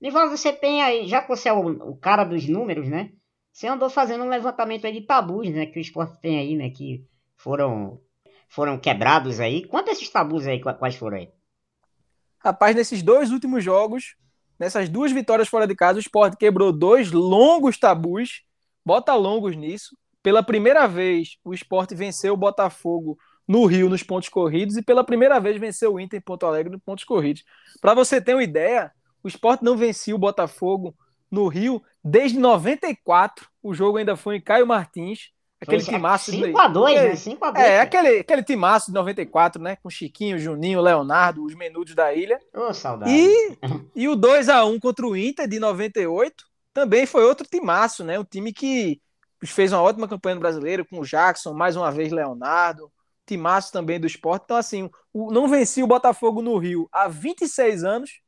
Nivaldo, você tem aí, já que você é o, o, cara dos números, né? Você andou fazendo um levantamento aí de tabus, né? Que o esporte tem aí, né? Que foram, foram quebrados aí. Quantos esses tabus aí, quais foram aí? Rapaz, nesses dois últimos jogos, nessas duas vitórias fora de casa, o esporte quebrou dois longos tabus. Bota longos nisso. Pela primeira vez, o esporte venceu o Botafogo no Rio nos pontos corridos e pela primeira vez venceu o Inter em Porto Alegre nos pontos corridos. Para você ter uma ideia, o esporte não vencia o Botafogo no Rio desde 94. O jogo ainda foi em Caio Martins. Aquele Foi timaço 5x2, né? 5x2. É, aquele, aquele timaço de 94, né? Com Chiquinho, Juninho, Leonardo, os menudos da ilha. Ô, saudade. E, e o 2x1 contra o Inter de 98 também foi outro timaço, né? Um time que fez uma ótima campanha no brasileiro, com o Jackson, mais uma vez Leonardo, timaço também do esporte. Então, assim, o, não venci o Botafogo no Rio há 26 anos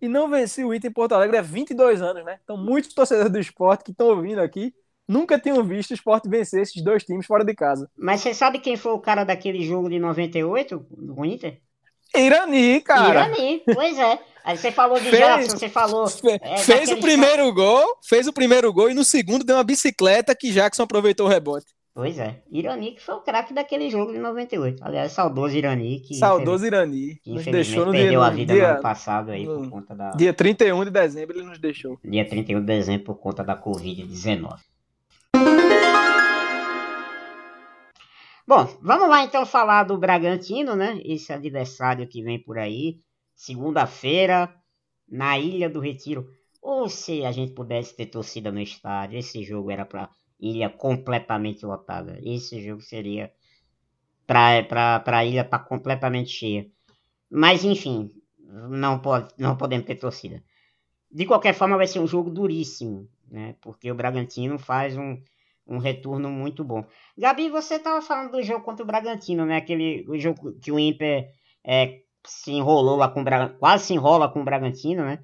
e não venci o Inter em Porto Alegre há 22 anos, né? Então, muitos torcedores do esporte que estão ouvindo aqui nunca tinham visto o esporte vencer esses dois times fora de casa. Mas você sabe quem foi o cara daquele jogo de 98 do Inter? Irani, cara. Irani, pois é. Aí você falou de Fez- Jackson, você falou. É, fez o primeiro gol, fez o primeiro gol e no segundo deu uma bicicleta que Jackson aproveitou o rebote. Pois é. Irani que foi o craque daquele jogo de 98. Aliás, saudoso Irani que. Saudoso Irani. que Nos deixou no dia, perdeu a no vida no dia, ano passado aí por no conta da. dia 31 de dezembro, ele nos deixou. Dia 31 de dezembro por conta da Covid-19. Bom, vamos lá então falar do Bragantino, né? Esse adversário que vem por aí. Segunda-feira, na Ilha do Retiro. Ou se a gente pudesse ter torcida no estádio, esse jogo era pra ilha completamente lotada. Esse jogo seria pra ilha estar completamente cheia. Mas enfim, não, pode, não podemos ter torcida. De qualquer forma, vai ser um jogo duríssimo, né? Porque o Bragantino faz um, um retorno muito bom. Gabi, você estava falando do jogo contra o Bragantino, né? Aquele o jogo que o Inter é, se enrolou lá com o Bragantino, quase se enrola com o Bragantino, né?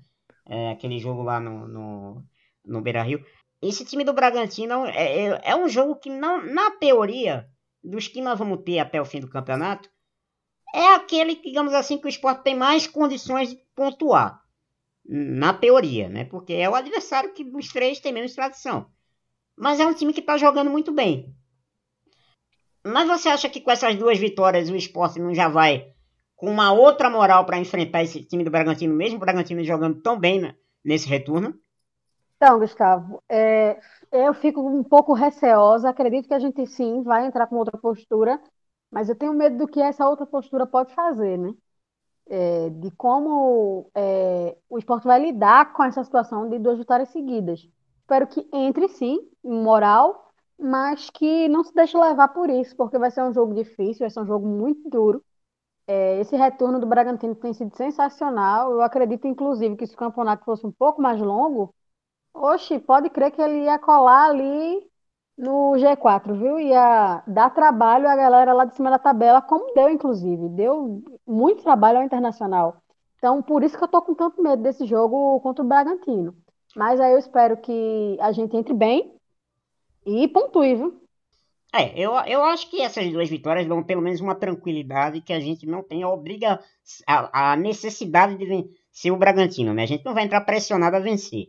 É, aquele jogo lá no, no, no Beira Rio. Esse time do Bragantino é, é, é um jogo que, não, na teoria, dos que nós vamos ter até o fim do campeonato, é aquele, digamos assim, que o esporte tem mais condições de pontuar. Na teoria, né? Porque é o adversário que dos três tem menos tradição. Mas é um time que está jogando muito bem. Mas você acha que com essas duas vitórias o esporte não já vai com uma outra moral para enfrentar esse time do Bragantino, mesmo o Bragantino jogando tão bem né, nesse retorno? Então, Gustavo, é, eu fico um pouco receosa. Acredito que a gente sim vai entrar com outra postura, mas eu tenho medo do que essa outra postura pode fazer, né? É, de como é, o esporte vai lidar com essa situação de duas vitórias seguidas. Espero que entre sim, moral, mas que não se deixe levar por isso, porque vai ser um jogo difícil, vai ser um jogo muito duro. É, esse retorno do Bragantino tem sido sensacional. Eu acredito, inclusive, que se o campeonato fosse um pouco mais longo, Oxi, pode crer que ele ia colar ali no G4, viu? Ia dar trabalho à galera lá de cima da tabela, como deu, inclusive. Deu muito trabalho ao Internacional. Então, por isso que eu tô com tanto medo desse jogo contra o Bragantino. Mas aí eu espero que a gente entre bem e pontue, viu? É, eu, eu acho que essas duas vitórias dão pelo menos uma tranquilidade que a gente não tem a obriga a, a necessidade de vencer o Bragantino, né? A gente não vai entrar pressionado a vencer.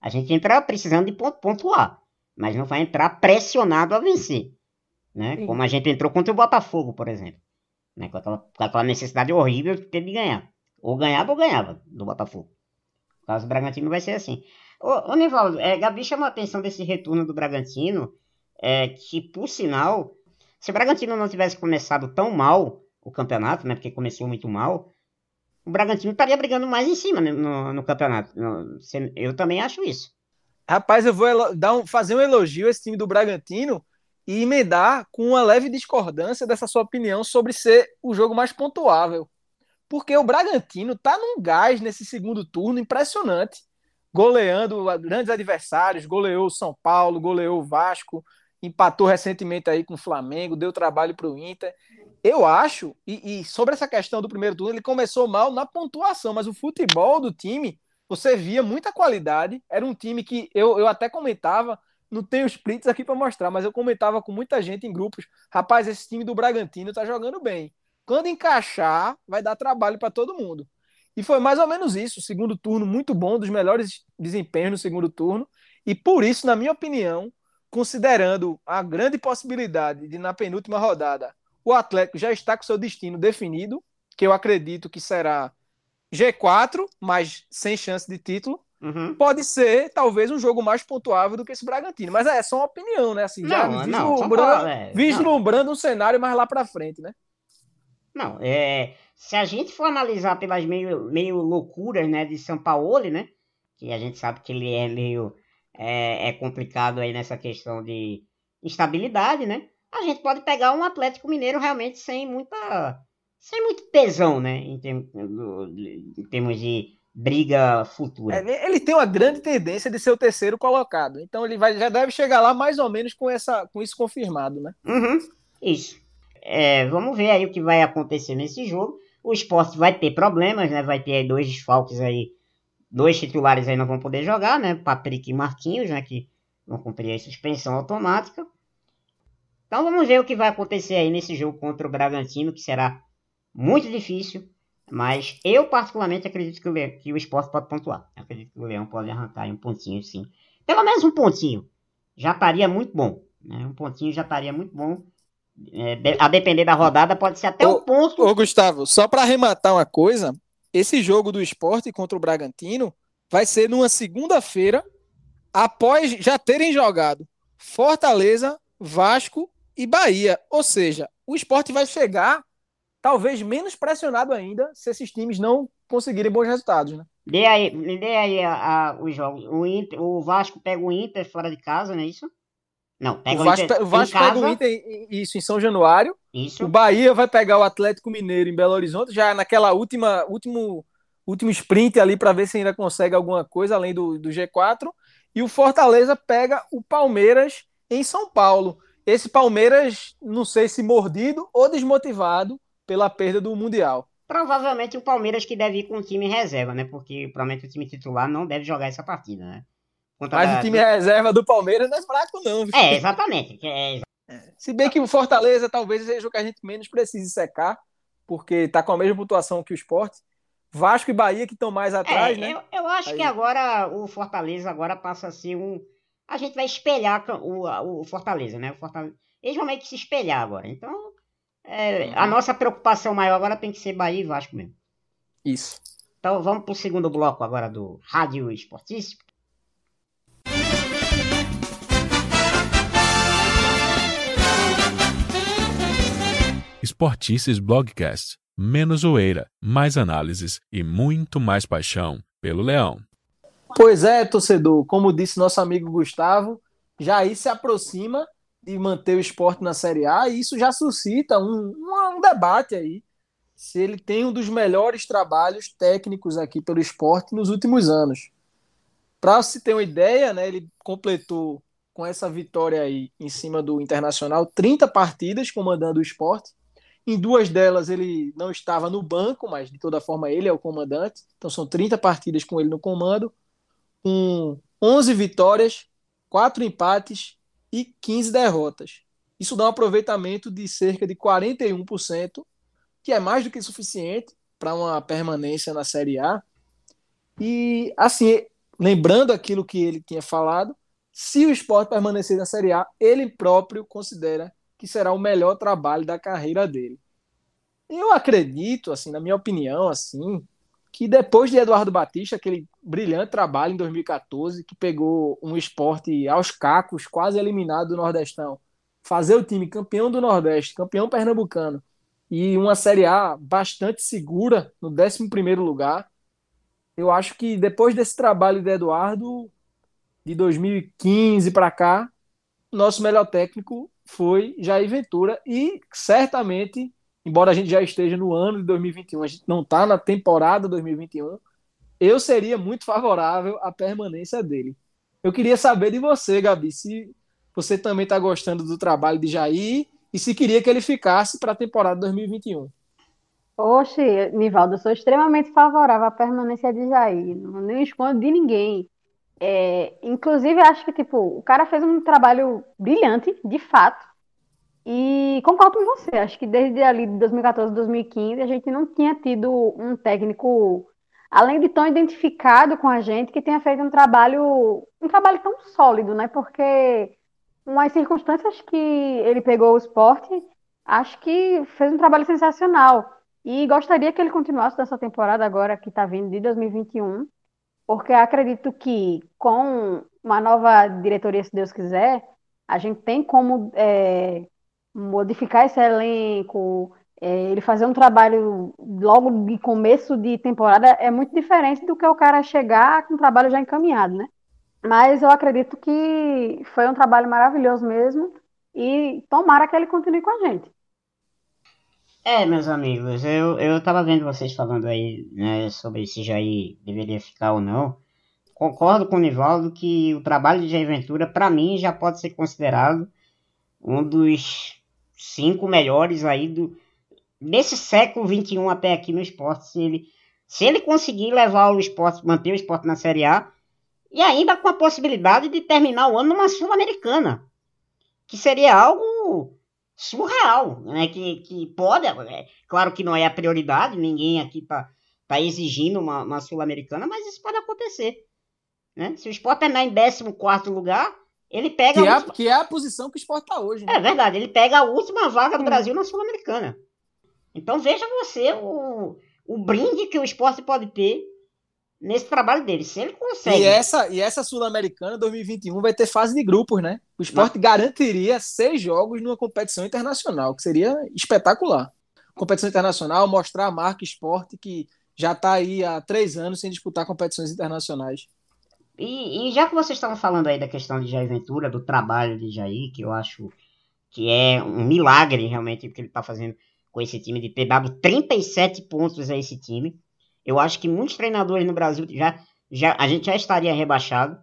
A gente entra precisando de pontuar, mas não vai entrar pressionado a vencer, né? Sim. Como a gente entrou contra o Botafogo, por exemplo, né? Com aquela, com aquela necessidade horrível de ter de ganhar. Ou ganhava ou ganhava do Botafogo. No caso do Bragantino vai ser assim. Ô, ô Nivaldo, é, Gabi chamou a atenção desse retorno do Bragantino, é, que por sinal, se o Bragantino não tivesse começado tão mal o campeonato, né? Porque começou muito mal, o Bragantino estaria brigando mais em cima né, no, no campeonato. No- eu também acho isso. Rapaz, eu vou dar um- fazer um elogio a esse time do Bragantino e emendar com uma leve discordância dessa sua opinião sobre ser o jogo mais pontuável. Porque o Bragantino tá num gás nesse segundo turno impressionante, goleando grandes adversários, goleou o São Paulo, goleou o Vasco, empatou recentemente aí com o Flamengo, deu trabalho para o Inter. Eu acho, e, e sobre essa questão do primeiro turno, ele começou mal na pontuação, mas o futebol do time você via muita qualidade. Era um time que eu, eu até comentava, não tenho os prints aqui para mostrar, mas eu comentava com muita gente em grupos. Rapaz, esse time do Bragantino tá jogando bem. Quando encaixar, vai dar trabalho para todo mundo. E foi mais ou menos isso. Segundo turno muito bom, dos melhores desempenhos no segundo turno. E por isso, na minha opinião, considerando a grande possibilidade de, na penúltima rodada, o Atlético já está com seu destino definido, que eu acredito que será G4, mas sem chance de título. Uhum. Pode ser, talvez, um jogo mais pontuável do que esse Bragantino. Mas é só uma opinião, né? Assim, não, já vislumbrando, não, é, vislumbrando um cenário mais lá para frente, né? Não, é, se a gente for analisar pelas meio, meio loucuras né, de São Paulo, né? Que a gente sabe que ele é meio é, é complicado aí nessa questão de instabilidade, né? A gente pode pegar um Atlético Mineiro realmente sem muita. sem muito tesão, né? Em, termos, em termos de briga futura. É, ele tem uma grande tendência de ser o terceiro colocado. Então ele vai, já deve chegar lá mais ou menos com, essa, com isso confirmado, né? Uhum, isso. É, vamos ver aí o que vai acontecer nesse jogo. O esporte vai ter problemas, né? Vai ter dois desfalques aí. Dois titulares aí não vão poder jogar, né? Patrick e Marquinhos, né? Que vão cumprir a suspensão automática. Então vamos ver o que vai acontecer aí nesse jogo contra o Bragantino, que será muito difícil. Mas eu, particularmente, acredito que o, Le... que o esporte pode pontuar. Eu acredito que o Leão pode arrancar um pontinho, sim. Pelo menos um pontinho. Já estaria muito bom. Né? Um pontinho já estaria muito bom. É, a depender da rodada, pode ser até o um ponto. Ô, Gustavo, só para arrematar uma coisa: esse jogo do esporte contra o Bragantino vai ser numa segunda-feira, após já terem jogado Fortaleza, Vasco e Bahia. Ou seja, o esporte vai chegar talvez menos pressionado ainda se esses times não conseguirem bons resultados, né? Dê aí, dê aí a, a, os jogos. O, Inter, o Vasco pega o Inter fora de casa, não é isso? Não, pega o, Vasco, o o Vasco pega o Inter isso em São Januário. Isso. O Bahia vai pegar o Atlético Mineiro em Belo Horizonte, já naquela última último último sprint ali para ver se ainda consegue alguma coisa além do, do G4. E o Fortaleza pega o Palmeiras em São Paulo. Esse Palmeiras, não sei se mordido ou desmotivado, pela perda do Mundial. Provavelmente o Palmeiras que deve ir com o time reserva, né? Porque provavelmente o time titular não deve jogar essa partida, né? Contra Mas da... o time reserva do Palmeiras não é fraco, não. Viu? É, exatamente. É... Se bem que o Fortaleza talvez seja o que a gente menos precise secar, porque tá com a mesma pontuação que o esporte. Vasco e Bahia que estão mais atrás, é, né? Eu, eu acho Aí... que agora o Fortaleza agora passa a ser um. A gente vai espelhar o, o Fortaleza, né? O Fortaleza... Eles vão meio que se espelhar agora. Então, é, a nossa preocupação maior agora tem que ser Bahia e Vasco mesmo. Isso. Então vamos para o segundo bloco agora do Rádio Esportíssimo. Esportices Blogcast. Menos zoeira, mais análises e muito mais paixão pelo Leão. Pois é, torcedor, como disse nosso amigo Gustavo, Jair se aproxima de manter o esporte na Série A, e isso já suscita um, um, um debate aí se ele tem um dos melhores trabalhos técnicos aqui pelo esporte nos últimos anos. Para se ter uma ideia, né, ele completou com essa vitória aí em cima do Internacional 30 partidas comandando o esporte. Em duas delas ele não estava no banco, mas de toda forma ele é o comandante. Então são 30 partidas com ele no comando, com 11 vitórias, 4 empates e 15 derrotas. Isso dá um aproveitamento de cerca de 41%, que é mais do que suficiente para uma permanência na Série A. E, assim, lembrando aquilo que ele tinha falado, se o esporte permanecer na Série A, ele próprio considera que será o melhor trabalho da carreira dele. Eu acredito, assim, na minha opinião, assim, que depois de Eduardo Batista, aquele brilhante trabalho em 2014, que pegou um esporte aos cacos, quase eliminado do Nordestão, fazer o time campeão do Nordeste, campeão pernambucano, e uma Série A bastante segura, no 11 lugar, eu acho que depois desse trabalho de Eduardo, de 2015 para cá, nosso melhor técnico foi Jair Ventura, e certamente embora a gente já esteja no ano de 2021, a gente não está na temporada 2021, eu seria muito favorável à permanência dele. Eu queria saber de você, Gabi, se você também está gostando do trabalho de Jair e se queria que ele ficasse para a temporada 2021. Oxe, Nivaldo, eu sou extremamente favorável à permanência de Jair. Não, não escondo de ninguém. É, inclusive, acho que tipo, o cara fez um trabalho brilhante, de fato. E concordo com você, acho que desde ali de 2014, 2015, a gente não tinha tido um técnico além de tão identificado com a gente, que tenha feito um trabalho, um trabalho tão sólido, né? Porque umas circunstâncias que ele pegou o esporte, acho que fez um trabalho sensacional. E gostaria que ele continuasse nessa temporada agora que está vindo de 2021, porque acredito que com uma nova diretoria, se Deus quiser, a gente tem como é, modificar esse elenco, é, ele fazer um trabalho logo de começo de temporada é muito diferente do que o cara chegar com um trabalho já encaminhado, né? Mas eu acredito que foi um trabalho maravilhoso mesmo e tomara que ele continue com a gente. É, meus amigos, eu, eu tava vendo vocês falando aí, né, sobre se Jair deveria ficar ou não. Concordo com o Nivaldo que o trabalho de Jair Ventura, para mim, já pode ser considerado um dos cinco melhores aí do, desse século XXI até aqui no esporte. Se ele, se ele conseguir levar o esporte, manter o esporte na Série A, e ainda com a possibilidade de terminar o ano numa Sul-Americana, que seria algo surreal, né? Que, que pode, é, claro que não é a prioridade, ninguém aqui tá, tá exigindo uma, uma Sul-Americana, mas isso pode acontecer. Né? Se o Sport terminar em 14 lugar, ele pega. Que, a é, última... que é a posição que o Sport tá hoje. Né? É verdade, ele pega a última vaga do Brasil na Sul-Americana. Então veja você o, o brinde que o esporte pode ter nesse trabalho dele. Se ele consegue. E essa, e essa Sul-Americana 2021 vai ter fase de grupos, né? O esporte garantiria seis jogos numa competição internacional, que seria espetacular. Competição internacional, mostrar a marca esporte que já está aí há três anos sem disputar competições internacionais. E, e, já que vocês estavam falando aí da questão de Jair Ventura, do trabalho de Jair, que eu acho que é um milagre realmente o que ele está fazendo com esse time, de ter dado 37 pontos a esse time. Eu acho que muitos treinadores no Brasil já, já a gente já estaria rebaixado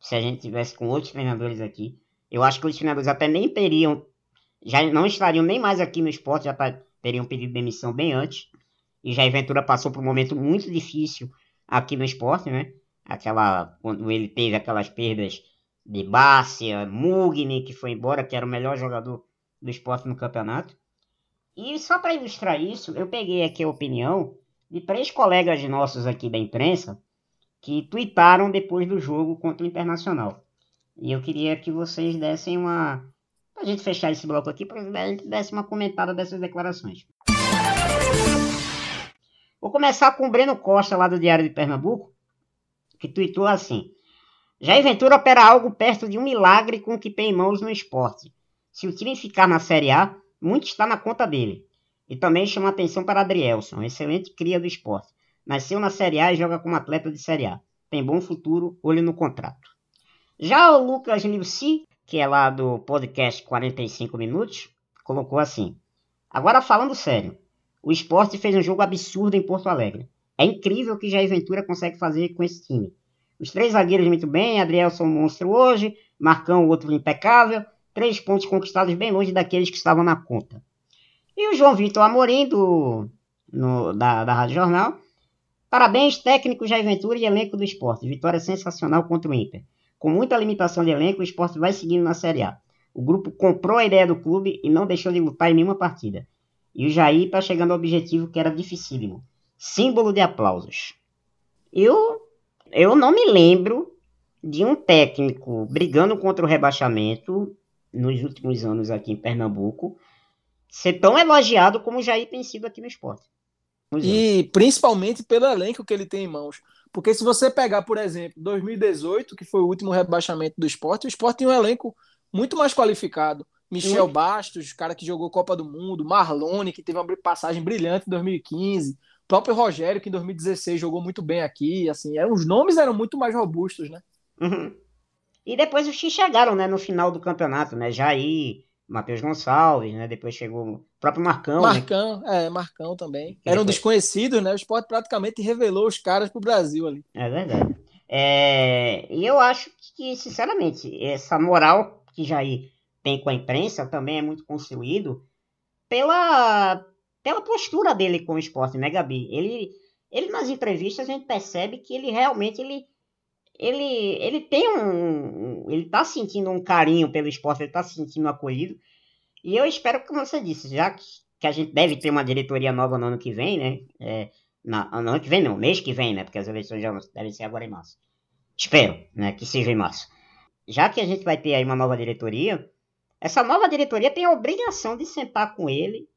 se a gente tivesse com outros treinadores aqui. Eu acho que os treinadores até nem teriam, já não estariam nem mais aqui no esporte, já tá, teriam pedido demissão bem antes. E Jair Ventura passou por um momento muito difícil aqui no esporte, né? Aquela, quando ele teve aquelas perdas de Bárcia, Mugni, que foi embora, que era o melhor jogador do esporte no campeonato. E só para ilustrar isso, eu peguei aqui a opinião de três colegas nossos aqui da imprensa que tweetaram depois do jogo contra o Internacional. E eu queria que vocês dessem uma. Pra gente fechar esse bloco aqui, para a gente desse uma comentada dessas declarações. Vou começar com o Breno Costa, lá do Diário de Pernambuco, que tweetou assim: Jair Ventura opera algo perto de um milagre com o que tem em mãos no esporte. Se o time ficar na Série A, muito está na conta dele. E também chama atenção para Adrielson, excelente cria do esporte. Nasceu na Série A e joga como atleta de Série A. Tem bom futuro, olho no contrato. Já o Lucas Nilsi, que é lá do podcast 45 Minutos, colocou assim: Agora falando sério, o esporte fez um jogo absurdo em Porto Alegre. É incrível o que Jair Ventura consegue fazer com esse time. Os três zagueiros muito bem, Adrielson monstro hoje, Marcão outro impecável, três pontos conquistados bem longe daqueles que estavam na conta. E o João Vitor Amorim, do, no, da, da Rádio Jornal. Parabéns, técnico Jair Ventura e elenco do esporte. Vitória sensacional contra o Inter. Com muita limitação de elenco, o esporte vai seguindo na Série A. O grupo comprou a ideia do clube e não deixou de lutar em nenhuma partida. E o Jair está chegando ao objetivo que era dificílimo. Símbolo de aplausos. Eu, eu não me lembro de um técnico brigando contra o rebaixamento nos últimos anos aqui em Pernambuco, ser tão elogiado como o Jair tem sido aqui no esporte. E principalmente pelo elenco que ele tem em mãos. Porque se você pegar, por exemplo, 2018, que foi o último rebaixamento do esporte, o esporte tem um elenco muito mais qualificado. Michel Sim. Bastos, cara que jogou Copa do Mundo, Marlone, que teve uma passagem brilhante em 2015, o próprio Rogério, que em 2016 jogou muito bem aqui, assim, eram, os nomes eram muito mais robustos, né? Uhum. E depois os X chegaram, né, no final do campeonato, né? Jair, Matheus Gonçalves, né? Depois chegou o próprio Marcão. Né? Marcão, né? é, Marcão também. Que Eram depois... desconhecidos, né? O esporte praticamente revelou os caras pro Brasil ali. É verdade. É... E eu acho que, sinceramente, essa moral que Jair tem com a imprensa também é muito construído pela, pela postura dele com o esporte, né, Gabi? Ele, ele nas entrevistas a gente percebe que ele realmente ele ele, ele tem um. Ele tá sentindo um carinho pelo esporte, ele tá se sentindo acolhido. E eu espero, como você disse, já que, que a gente deve ter uma diretoria nova no ano que vem, né? É, Na, ano que vem não, mês que vem, né? Porque as eleições já devem ser agora em março. Espero, né? Que seja em março. Já que a gente vai ter aí uma nova diretoria, essa nova diretoria tem a obrigação de sentar com ele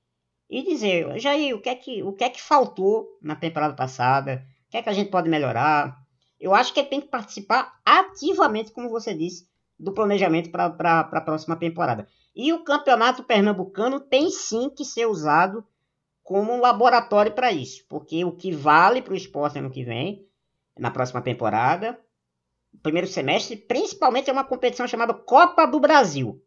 e dizer, Jair, o que é que, o que, é que faltou na temporada passada? O que é que a gente pode melhorar? Eu acho que ele tem que participar ativamente, como você disse, do planejamento para a próxima temporada. E o campeonato pernambucano tem sim que ser usado como um laboratório para isso, porque o que vale para o esporte ano que vem, na próxima temporada, primeiro semestre, principalmente é uma competição chamada Copa do Brasil.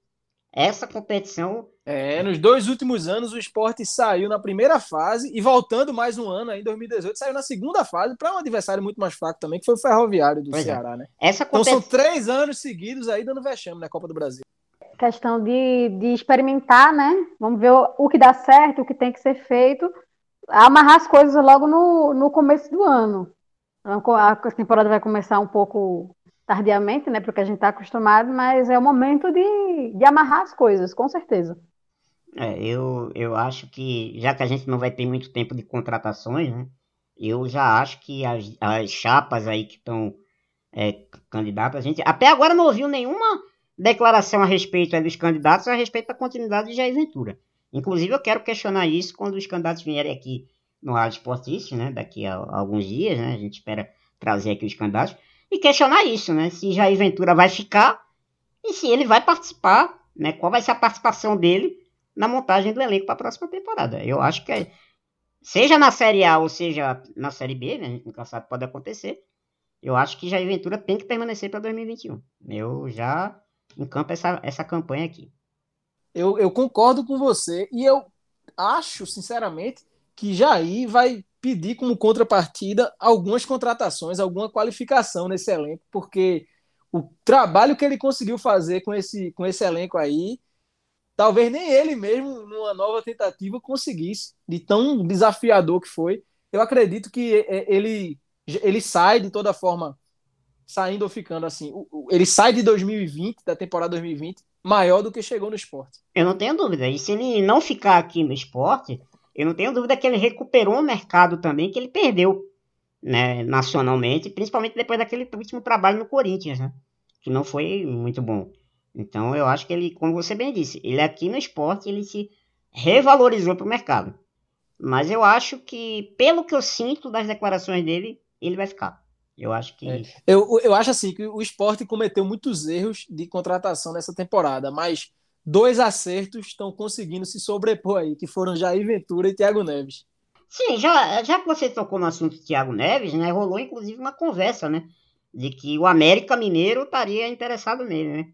Essa competição. É, nos dois últimos anos o esporte saiu na primeira fase e voltando mais um ano aí, em 2018, saiu na segunda fase para um adversário muito mais fraco também, que foi o Ferroviário do pois é. Ceará, é. né? Essa competi... Então são três anos seguidos aí dando vexame na Copa do Brasil. Questão de, de experimentar, né? Vamos ver o, o que dá certo, o que tem que ser feito, amarrar as coisas logo no, no começo do ano. A temporada vai começar um pouco tardiamente, né, porque a gente está acostumado, mas é o momento de, de amarrar as coisas, com certeza. É, eu, eu acho que, já que a gente não vai ter muito tempo de contratações, né, eu já acho que as, as chapas aí que estão é, candidatas, a gente até agora não ouviu nenhuma declaração a respeito dos candidatos a respeito da continuidade de Jair Ventura. Inclusive, eu quero questionar isso quando os candidatos vierem aqui no Rádio Esportista, né, daqui a, a alguns dias, né, a gente espera trazer aqui os candidatos e questionar isso, né? Se Jair Ventura vai ficar e se ele vai participar, né? Qual vai ser a participação dele na montagem do elenco para a próxima temporada? Eu acho que é, seja na Série A ou seja na Série B, né? A gente nunca sabe pode acontecer. Eu acho que Jair Ventura tem que permanecer para 2021. Eu já encampo essa, essa campanha aqui. Eu, eu concordo com você e eu acho, sinceramente, que Jair vai pedir como contrapartida algumas contratações, alguma qualificação nesse elenco, porque o trabalho que ele conseguiu fazer com esse, com esse elenco aí, talvez nem ele mesmo, numa nova tentativa, conseguisse, de tão desafiador que foi. Eu acredito que é, ele, ele sai de toda forma, saindo ou ficando assim. Ele sai de 2020, da temporada 2020, maior do que chegou no esporte. Eu não tenho dúvida. E se ele não ficar aqui no esporte, eu não tenho dúvida que ele recuperou um mercado também que ele perdeu né, nacionalmente, principalmente depois daquele último trabalho no Corinthians, né, que não foi muito bom. Então eu acho que ele, como você bem disse, ele aqui no esporte ele se revalorizou para o mercado. Mas eu acho que, pelo que eu sinto das declarações dele, ele vai ficar. Eu acho que. É. Eu, eu acho assim que o esporte cometeu muitos erros de contratação nessa temporada, mas dois acertos estão conseguindo se sobrepor aí, que foram Jair Ventura e Thiago Neves. Sim, já, já que você tocou no assunto Thiago Neves, né, rolou inclusive uma conversa, né, de que o América Mineiro estaria interessado nele, né.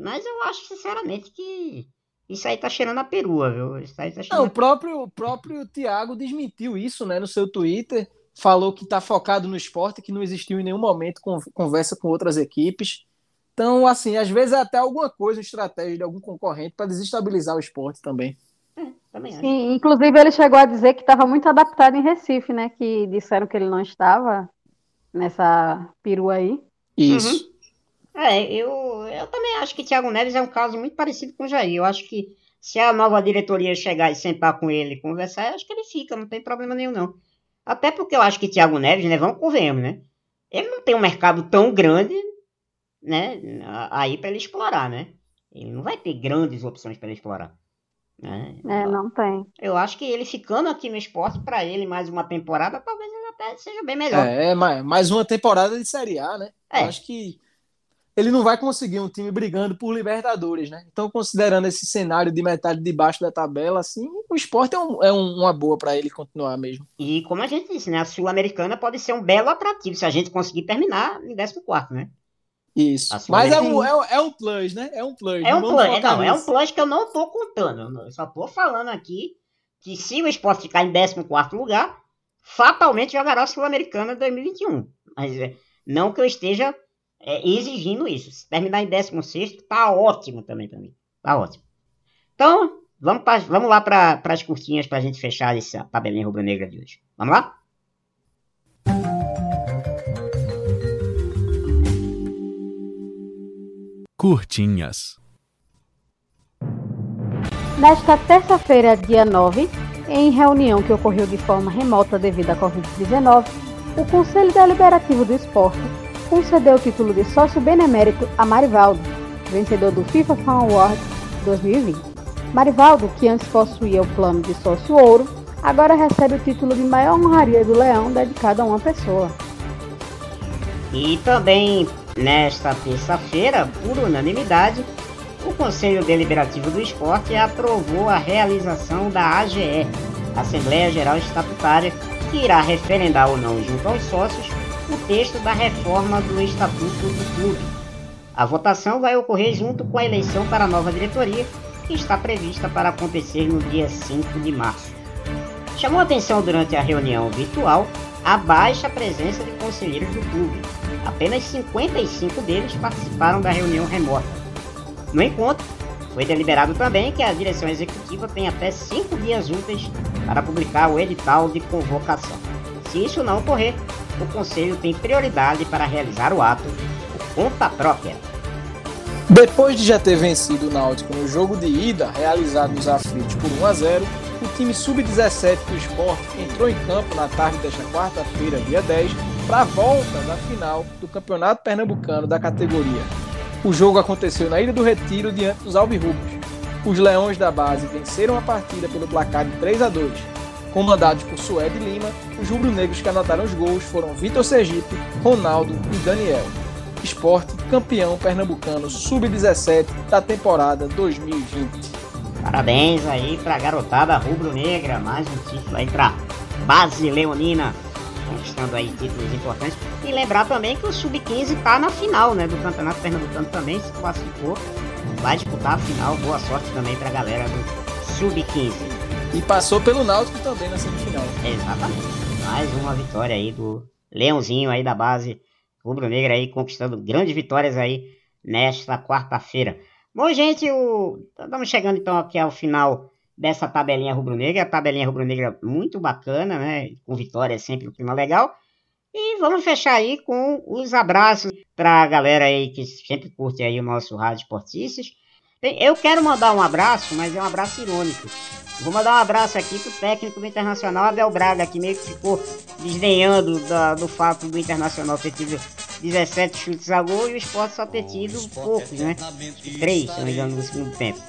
Mas eu acho sinceramente que isso aí tá cheirando a perua, viu? Isso aí tá Não, a... o próprio, o próprio Thiago desmentiu isso, né, no seu Twitter, falou que tá focado no esporte, que não existiu em nenhum momento conversa com outras equipes. Então, assim, às vezes é até alguma coisa, estratégia de algum concorrente para desestabilizar o esporte também. É, também Sim, inclusive ele chegou a dizer que estava muito adaptado em Recife, né? Que disseram que ele não estava nessa perua aí. Isso. Uhum. É, eu, eu também acho que Thiago Neves é um caso muito parecido com o Jair. Eu acho que se a nova diretoria chegar e sentar com ele e conversar, eu acho que ele fica, não tem problema nenhum, não. Até porque eu acho que Thiago Neves, né, vamos convenhamos, né? Ele não tem um mercado tão grande né, aí para ele explorar, né? Ele não vai ter grandes opções para ele explorar. Né? É, não tem. Eu acho que ele ficando aqui no esporte, para ele mais uma temporada, talvez ele até seja bem melhor. É, mais uma temporada de Série A, né? É. Eu acho que ele não vai conseguir um time brigando por Libertadores, né? Então, considerando esse cenário de metade de baixo da tabela, assim, o esporte é, um, é um, uma boa para ele continuar mesmo. E como a gente disse, né? A Sul-Americana pode ser um belo atrativo se a gente conseguir terminar em 14, né? Isso. Mas é um, é, é um plus, né? É um plus. É um plus, é, não, é um plus que eu não tô contando. Eu só tô falando aqui que se o esporte ficar em 14 lugar, fatalmente jogará a Sul-Americana 2021. Mas é, não que eu esteja é, exigindo isso. Se terminar em 16, tá ótimo também para mim. Tá ótimo. Então, vamos, pra, vamos lá para as curtinhas para a gente fechar essa tabelinha rubro-negra de hoje. Vamos lá? curtinhas. Nesta terça-feira, dia 9, Em reunião que ocorreu de forma remota devido à Covid-19, o Conselho Deliberativo do Esporte concedeu o título de sócio benemérito a Marivaldo, vencedor do FIFA Fan Award 2020. Marivaldo, que antes possuía o plano de sócio ouro, agora recebe o título de maior honraria do Leão dedicado a uma pessoa. E também nesta terça-feira, por unanimidade, o Conselho Deliberativo do Esporte aprovou a realização da AGE, Assembleia Geral Estatutária, que irá referendar ou não junto aos sócios o texto da reforma do Estatuto do Clube. A votação vai ocorrer junto com a eleição para a nova diretoria, que está prevista para acontecer no dia 5 de março. Chamou atenção durante a reunião virtual a baixa presença de conselheiros do clube. Apenas 55 deles participaram da reunião remota. No encontro, foi deliberado também que a direção executiva tem até cinco dias úteis para publicar o edital de convocação. Se isso não ocorrer, o Conselho tem prioridade para realizar o ato por conta própria. Depois de já ter vencido o Náutico no jogo de ida realizado nos aflitos por 1 a 0, o time sub-17 do esporte entrou em campo na tarde desta quarta-feira, dia 10, para a volta da final do Campeonato Pernambucano da categoria. O jogo aconteceu na Ilha do Retiro diante dos Alvirrubos. Os Leões da Base venceram a partida pelo placar de 3 a 2. Comandados por Suede Lima, os rubro-negros que anotaram os gols foram Vitor Sergipe, Ronaldo e Daniel. Esporte campeão pernambucano sub-17 da temporada 2020. Parabéns aí pra garotada rubro-negra, mais um título aí pra base leonina, conquistando aí títulos importantes. E lembrar também que o Sub-15 tá na final, né, do Campeonato Pernambucano também, se classificou, vai disputar a final. Boa sorte também pra galera do Sub-15. E passou pelo Náutico também na semifinal. Exatamente. Mais uma vitória aí do Leãozinho aí da base rubro-negra aí, conquistando grandes vitórias aí nesta quarta-feira. Bom, gente, o... estamos chegando então aqui ao final dessa tabelinha rubro-negra. Tabelinha rubro-negra muito bacana, né? Com vitória sempre um clima legal. E vamos fechar aí com os abraços para a galera aí que sempre curte aí o nosso Rádio Esportistas. Eu quero mandar um abraço, mas é um abraço irônico. Vou mandar um abraço aqui pro técnico do Internacional, Abel Braga, que meio que ficou desdenhando da, do fato do Internacional ter tido 17 chutes a gol e o Sport só ter tido poucos, né? Três, se não me engano, no segundo tempo.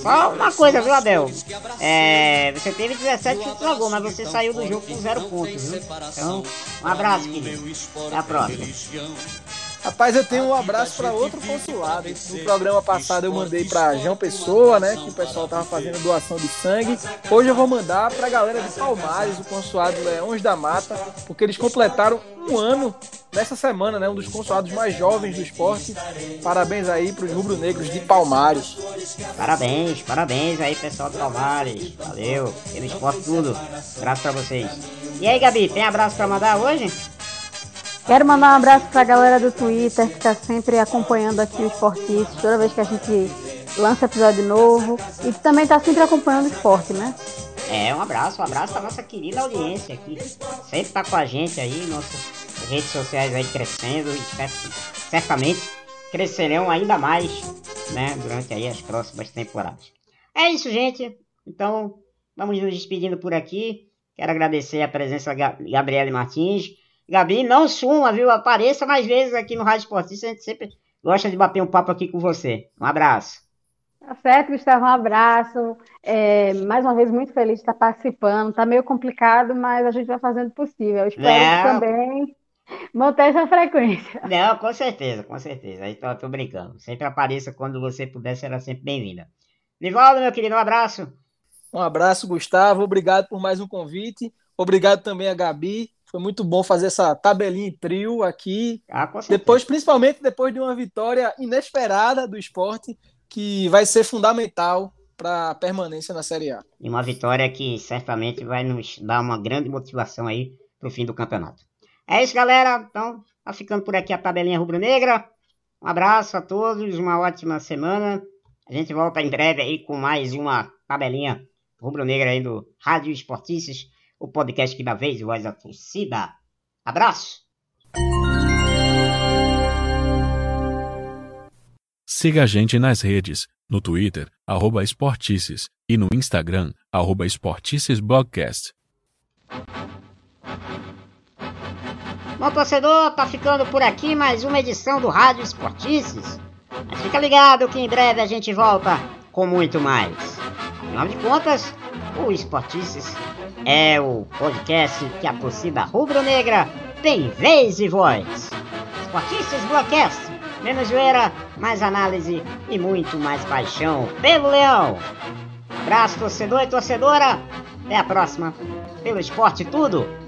Só uma coisa, viu, Abel? É, você teve 17 chutes a gol, mas você saiu do jogo com zero pontos, viu? Então, um abraço, querido. Até a próxima. Rapaz, eu tenho um abraço para outro consulado. No programa passado eu mandei para João Pessoa, né? Que o pessoal tava fazendo doação de sangue. Hoje eu vou mandar para a galera de Palmares, o consulado Leões da Mata, porque eles completaram um ano nessa semana, né? Um dos consulados mais jovens do esporte. Parabéns aí para os rubro-negros de Palmares. Parabéns, parabéns aí, pessoal de Palmares. Valeu, pelo esporte tudo. Abraço para vocês. E aí, Gabi, tem abraço para mandar hoje? Quero mandar um abraço para a galera do Twitter que está sempre acompanhando aqui o Esportista, toda vez que a gente lança episódio novo e que também está sempre acompanhando o esporte, né? É, um abraço, um abraço para nossa querida audiência aqui. Sempre está com a gente aí, nossas redes sociais aí crescendo e certamente crescerão ainda mais, né, durante aí as próximas temporadas. É isso, gente. Então, vamos nos despedindo por aqui. Quero agradecer a presença da Gabriele Martins Gabi, não suma, viu? Apareça mais vezes aqui no Rádio Esportista. A gente sempre gosta de bater um papo aqui com você. Um abraço. Tá certo, Gustavo, um abraço. É, mais uma vez, muito feliz de estar participando. Tá meio complicado, mas a gente vai fazendo o possível. Eu espero não. também manter essa frequência. Não, com certeza, com certeza. Aí tô, tô brincando. Sempre apareça quando você puder, será sempre bem-vinda. Nivaldo, meu querido, um abraço. Um abraço, Gustavo. Obrigado por mais um convite. Obrigado também a Gabi foi muito bom fazer essa tabelinha em trio aqui. Ah, depois, principalmente depois de uma vitória inesperada do esporte, que vai ser fundamental para a permanência na Série A. E uma vitória que certamente vai nos dar uma grande motivação aí para o fim do campeonato. É isso, galera. Então, tá ficando por aqui a tabelinha rubro-negra. Um abraço a todos, uma ótima semana. A gente volta em breve aí com mais uma tabelinha rubro-negra aí do Rádio Esportistas o podcast que dá vez voz da torcida. Abraço! Siga a gente nas redes, no Twitter, arroba Esportices, e no Instagram, arroba Esporticesblogcast. Bom, torcedor, tá ficando por aqui mais uma edição do Rádio Esportices. Mas fica ligado que em breve a gente volta com muito mais. Afinal de contas, o Esportices é o podcast que a torcida rubro-negra tem vez e voz. Esportices Broadcast, menos zoeira, mais análise e muito mais paixão pelo Leão. Abraço, torcedor e torcedora. Até a próxima. Pelo esporte tudo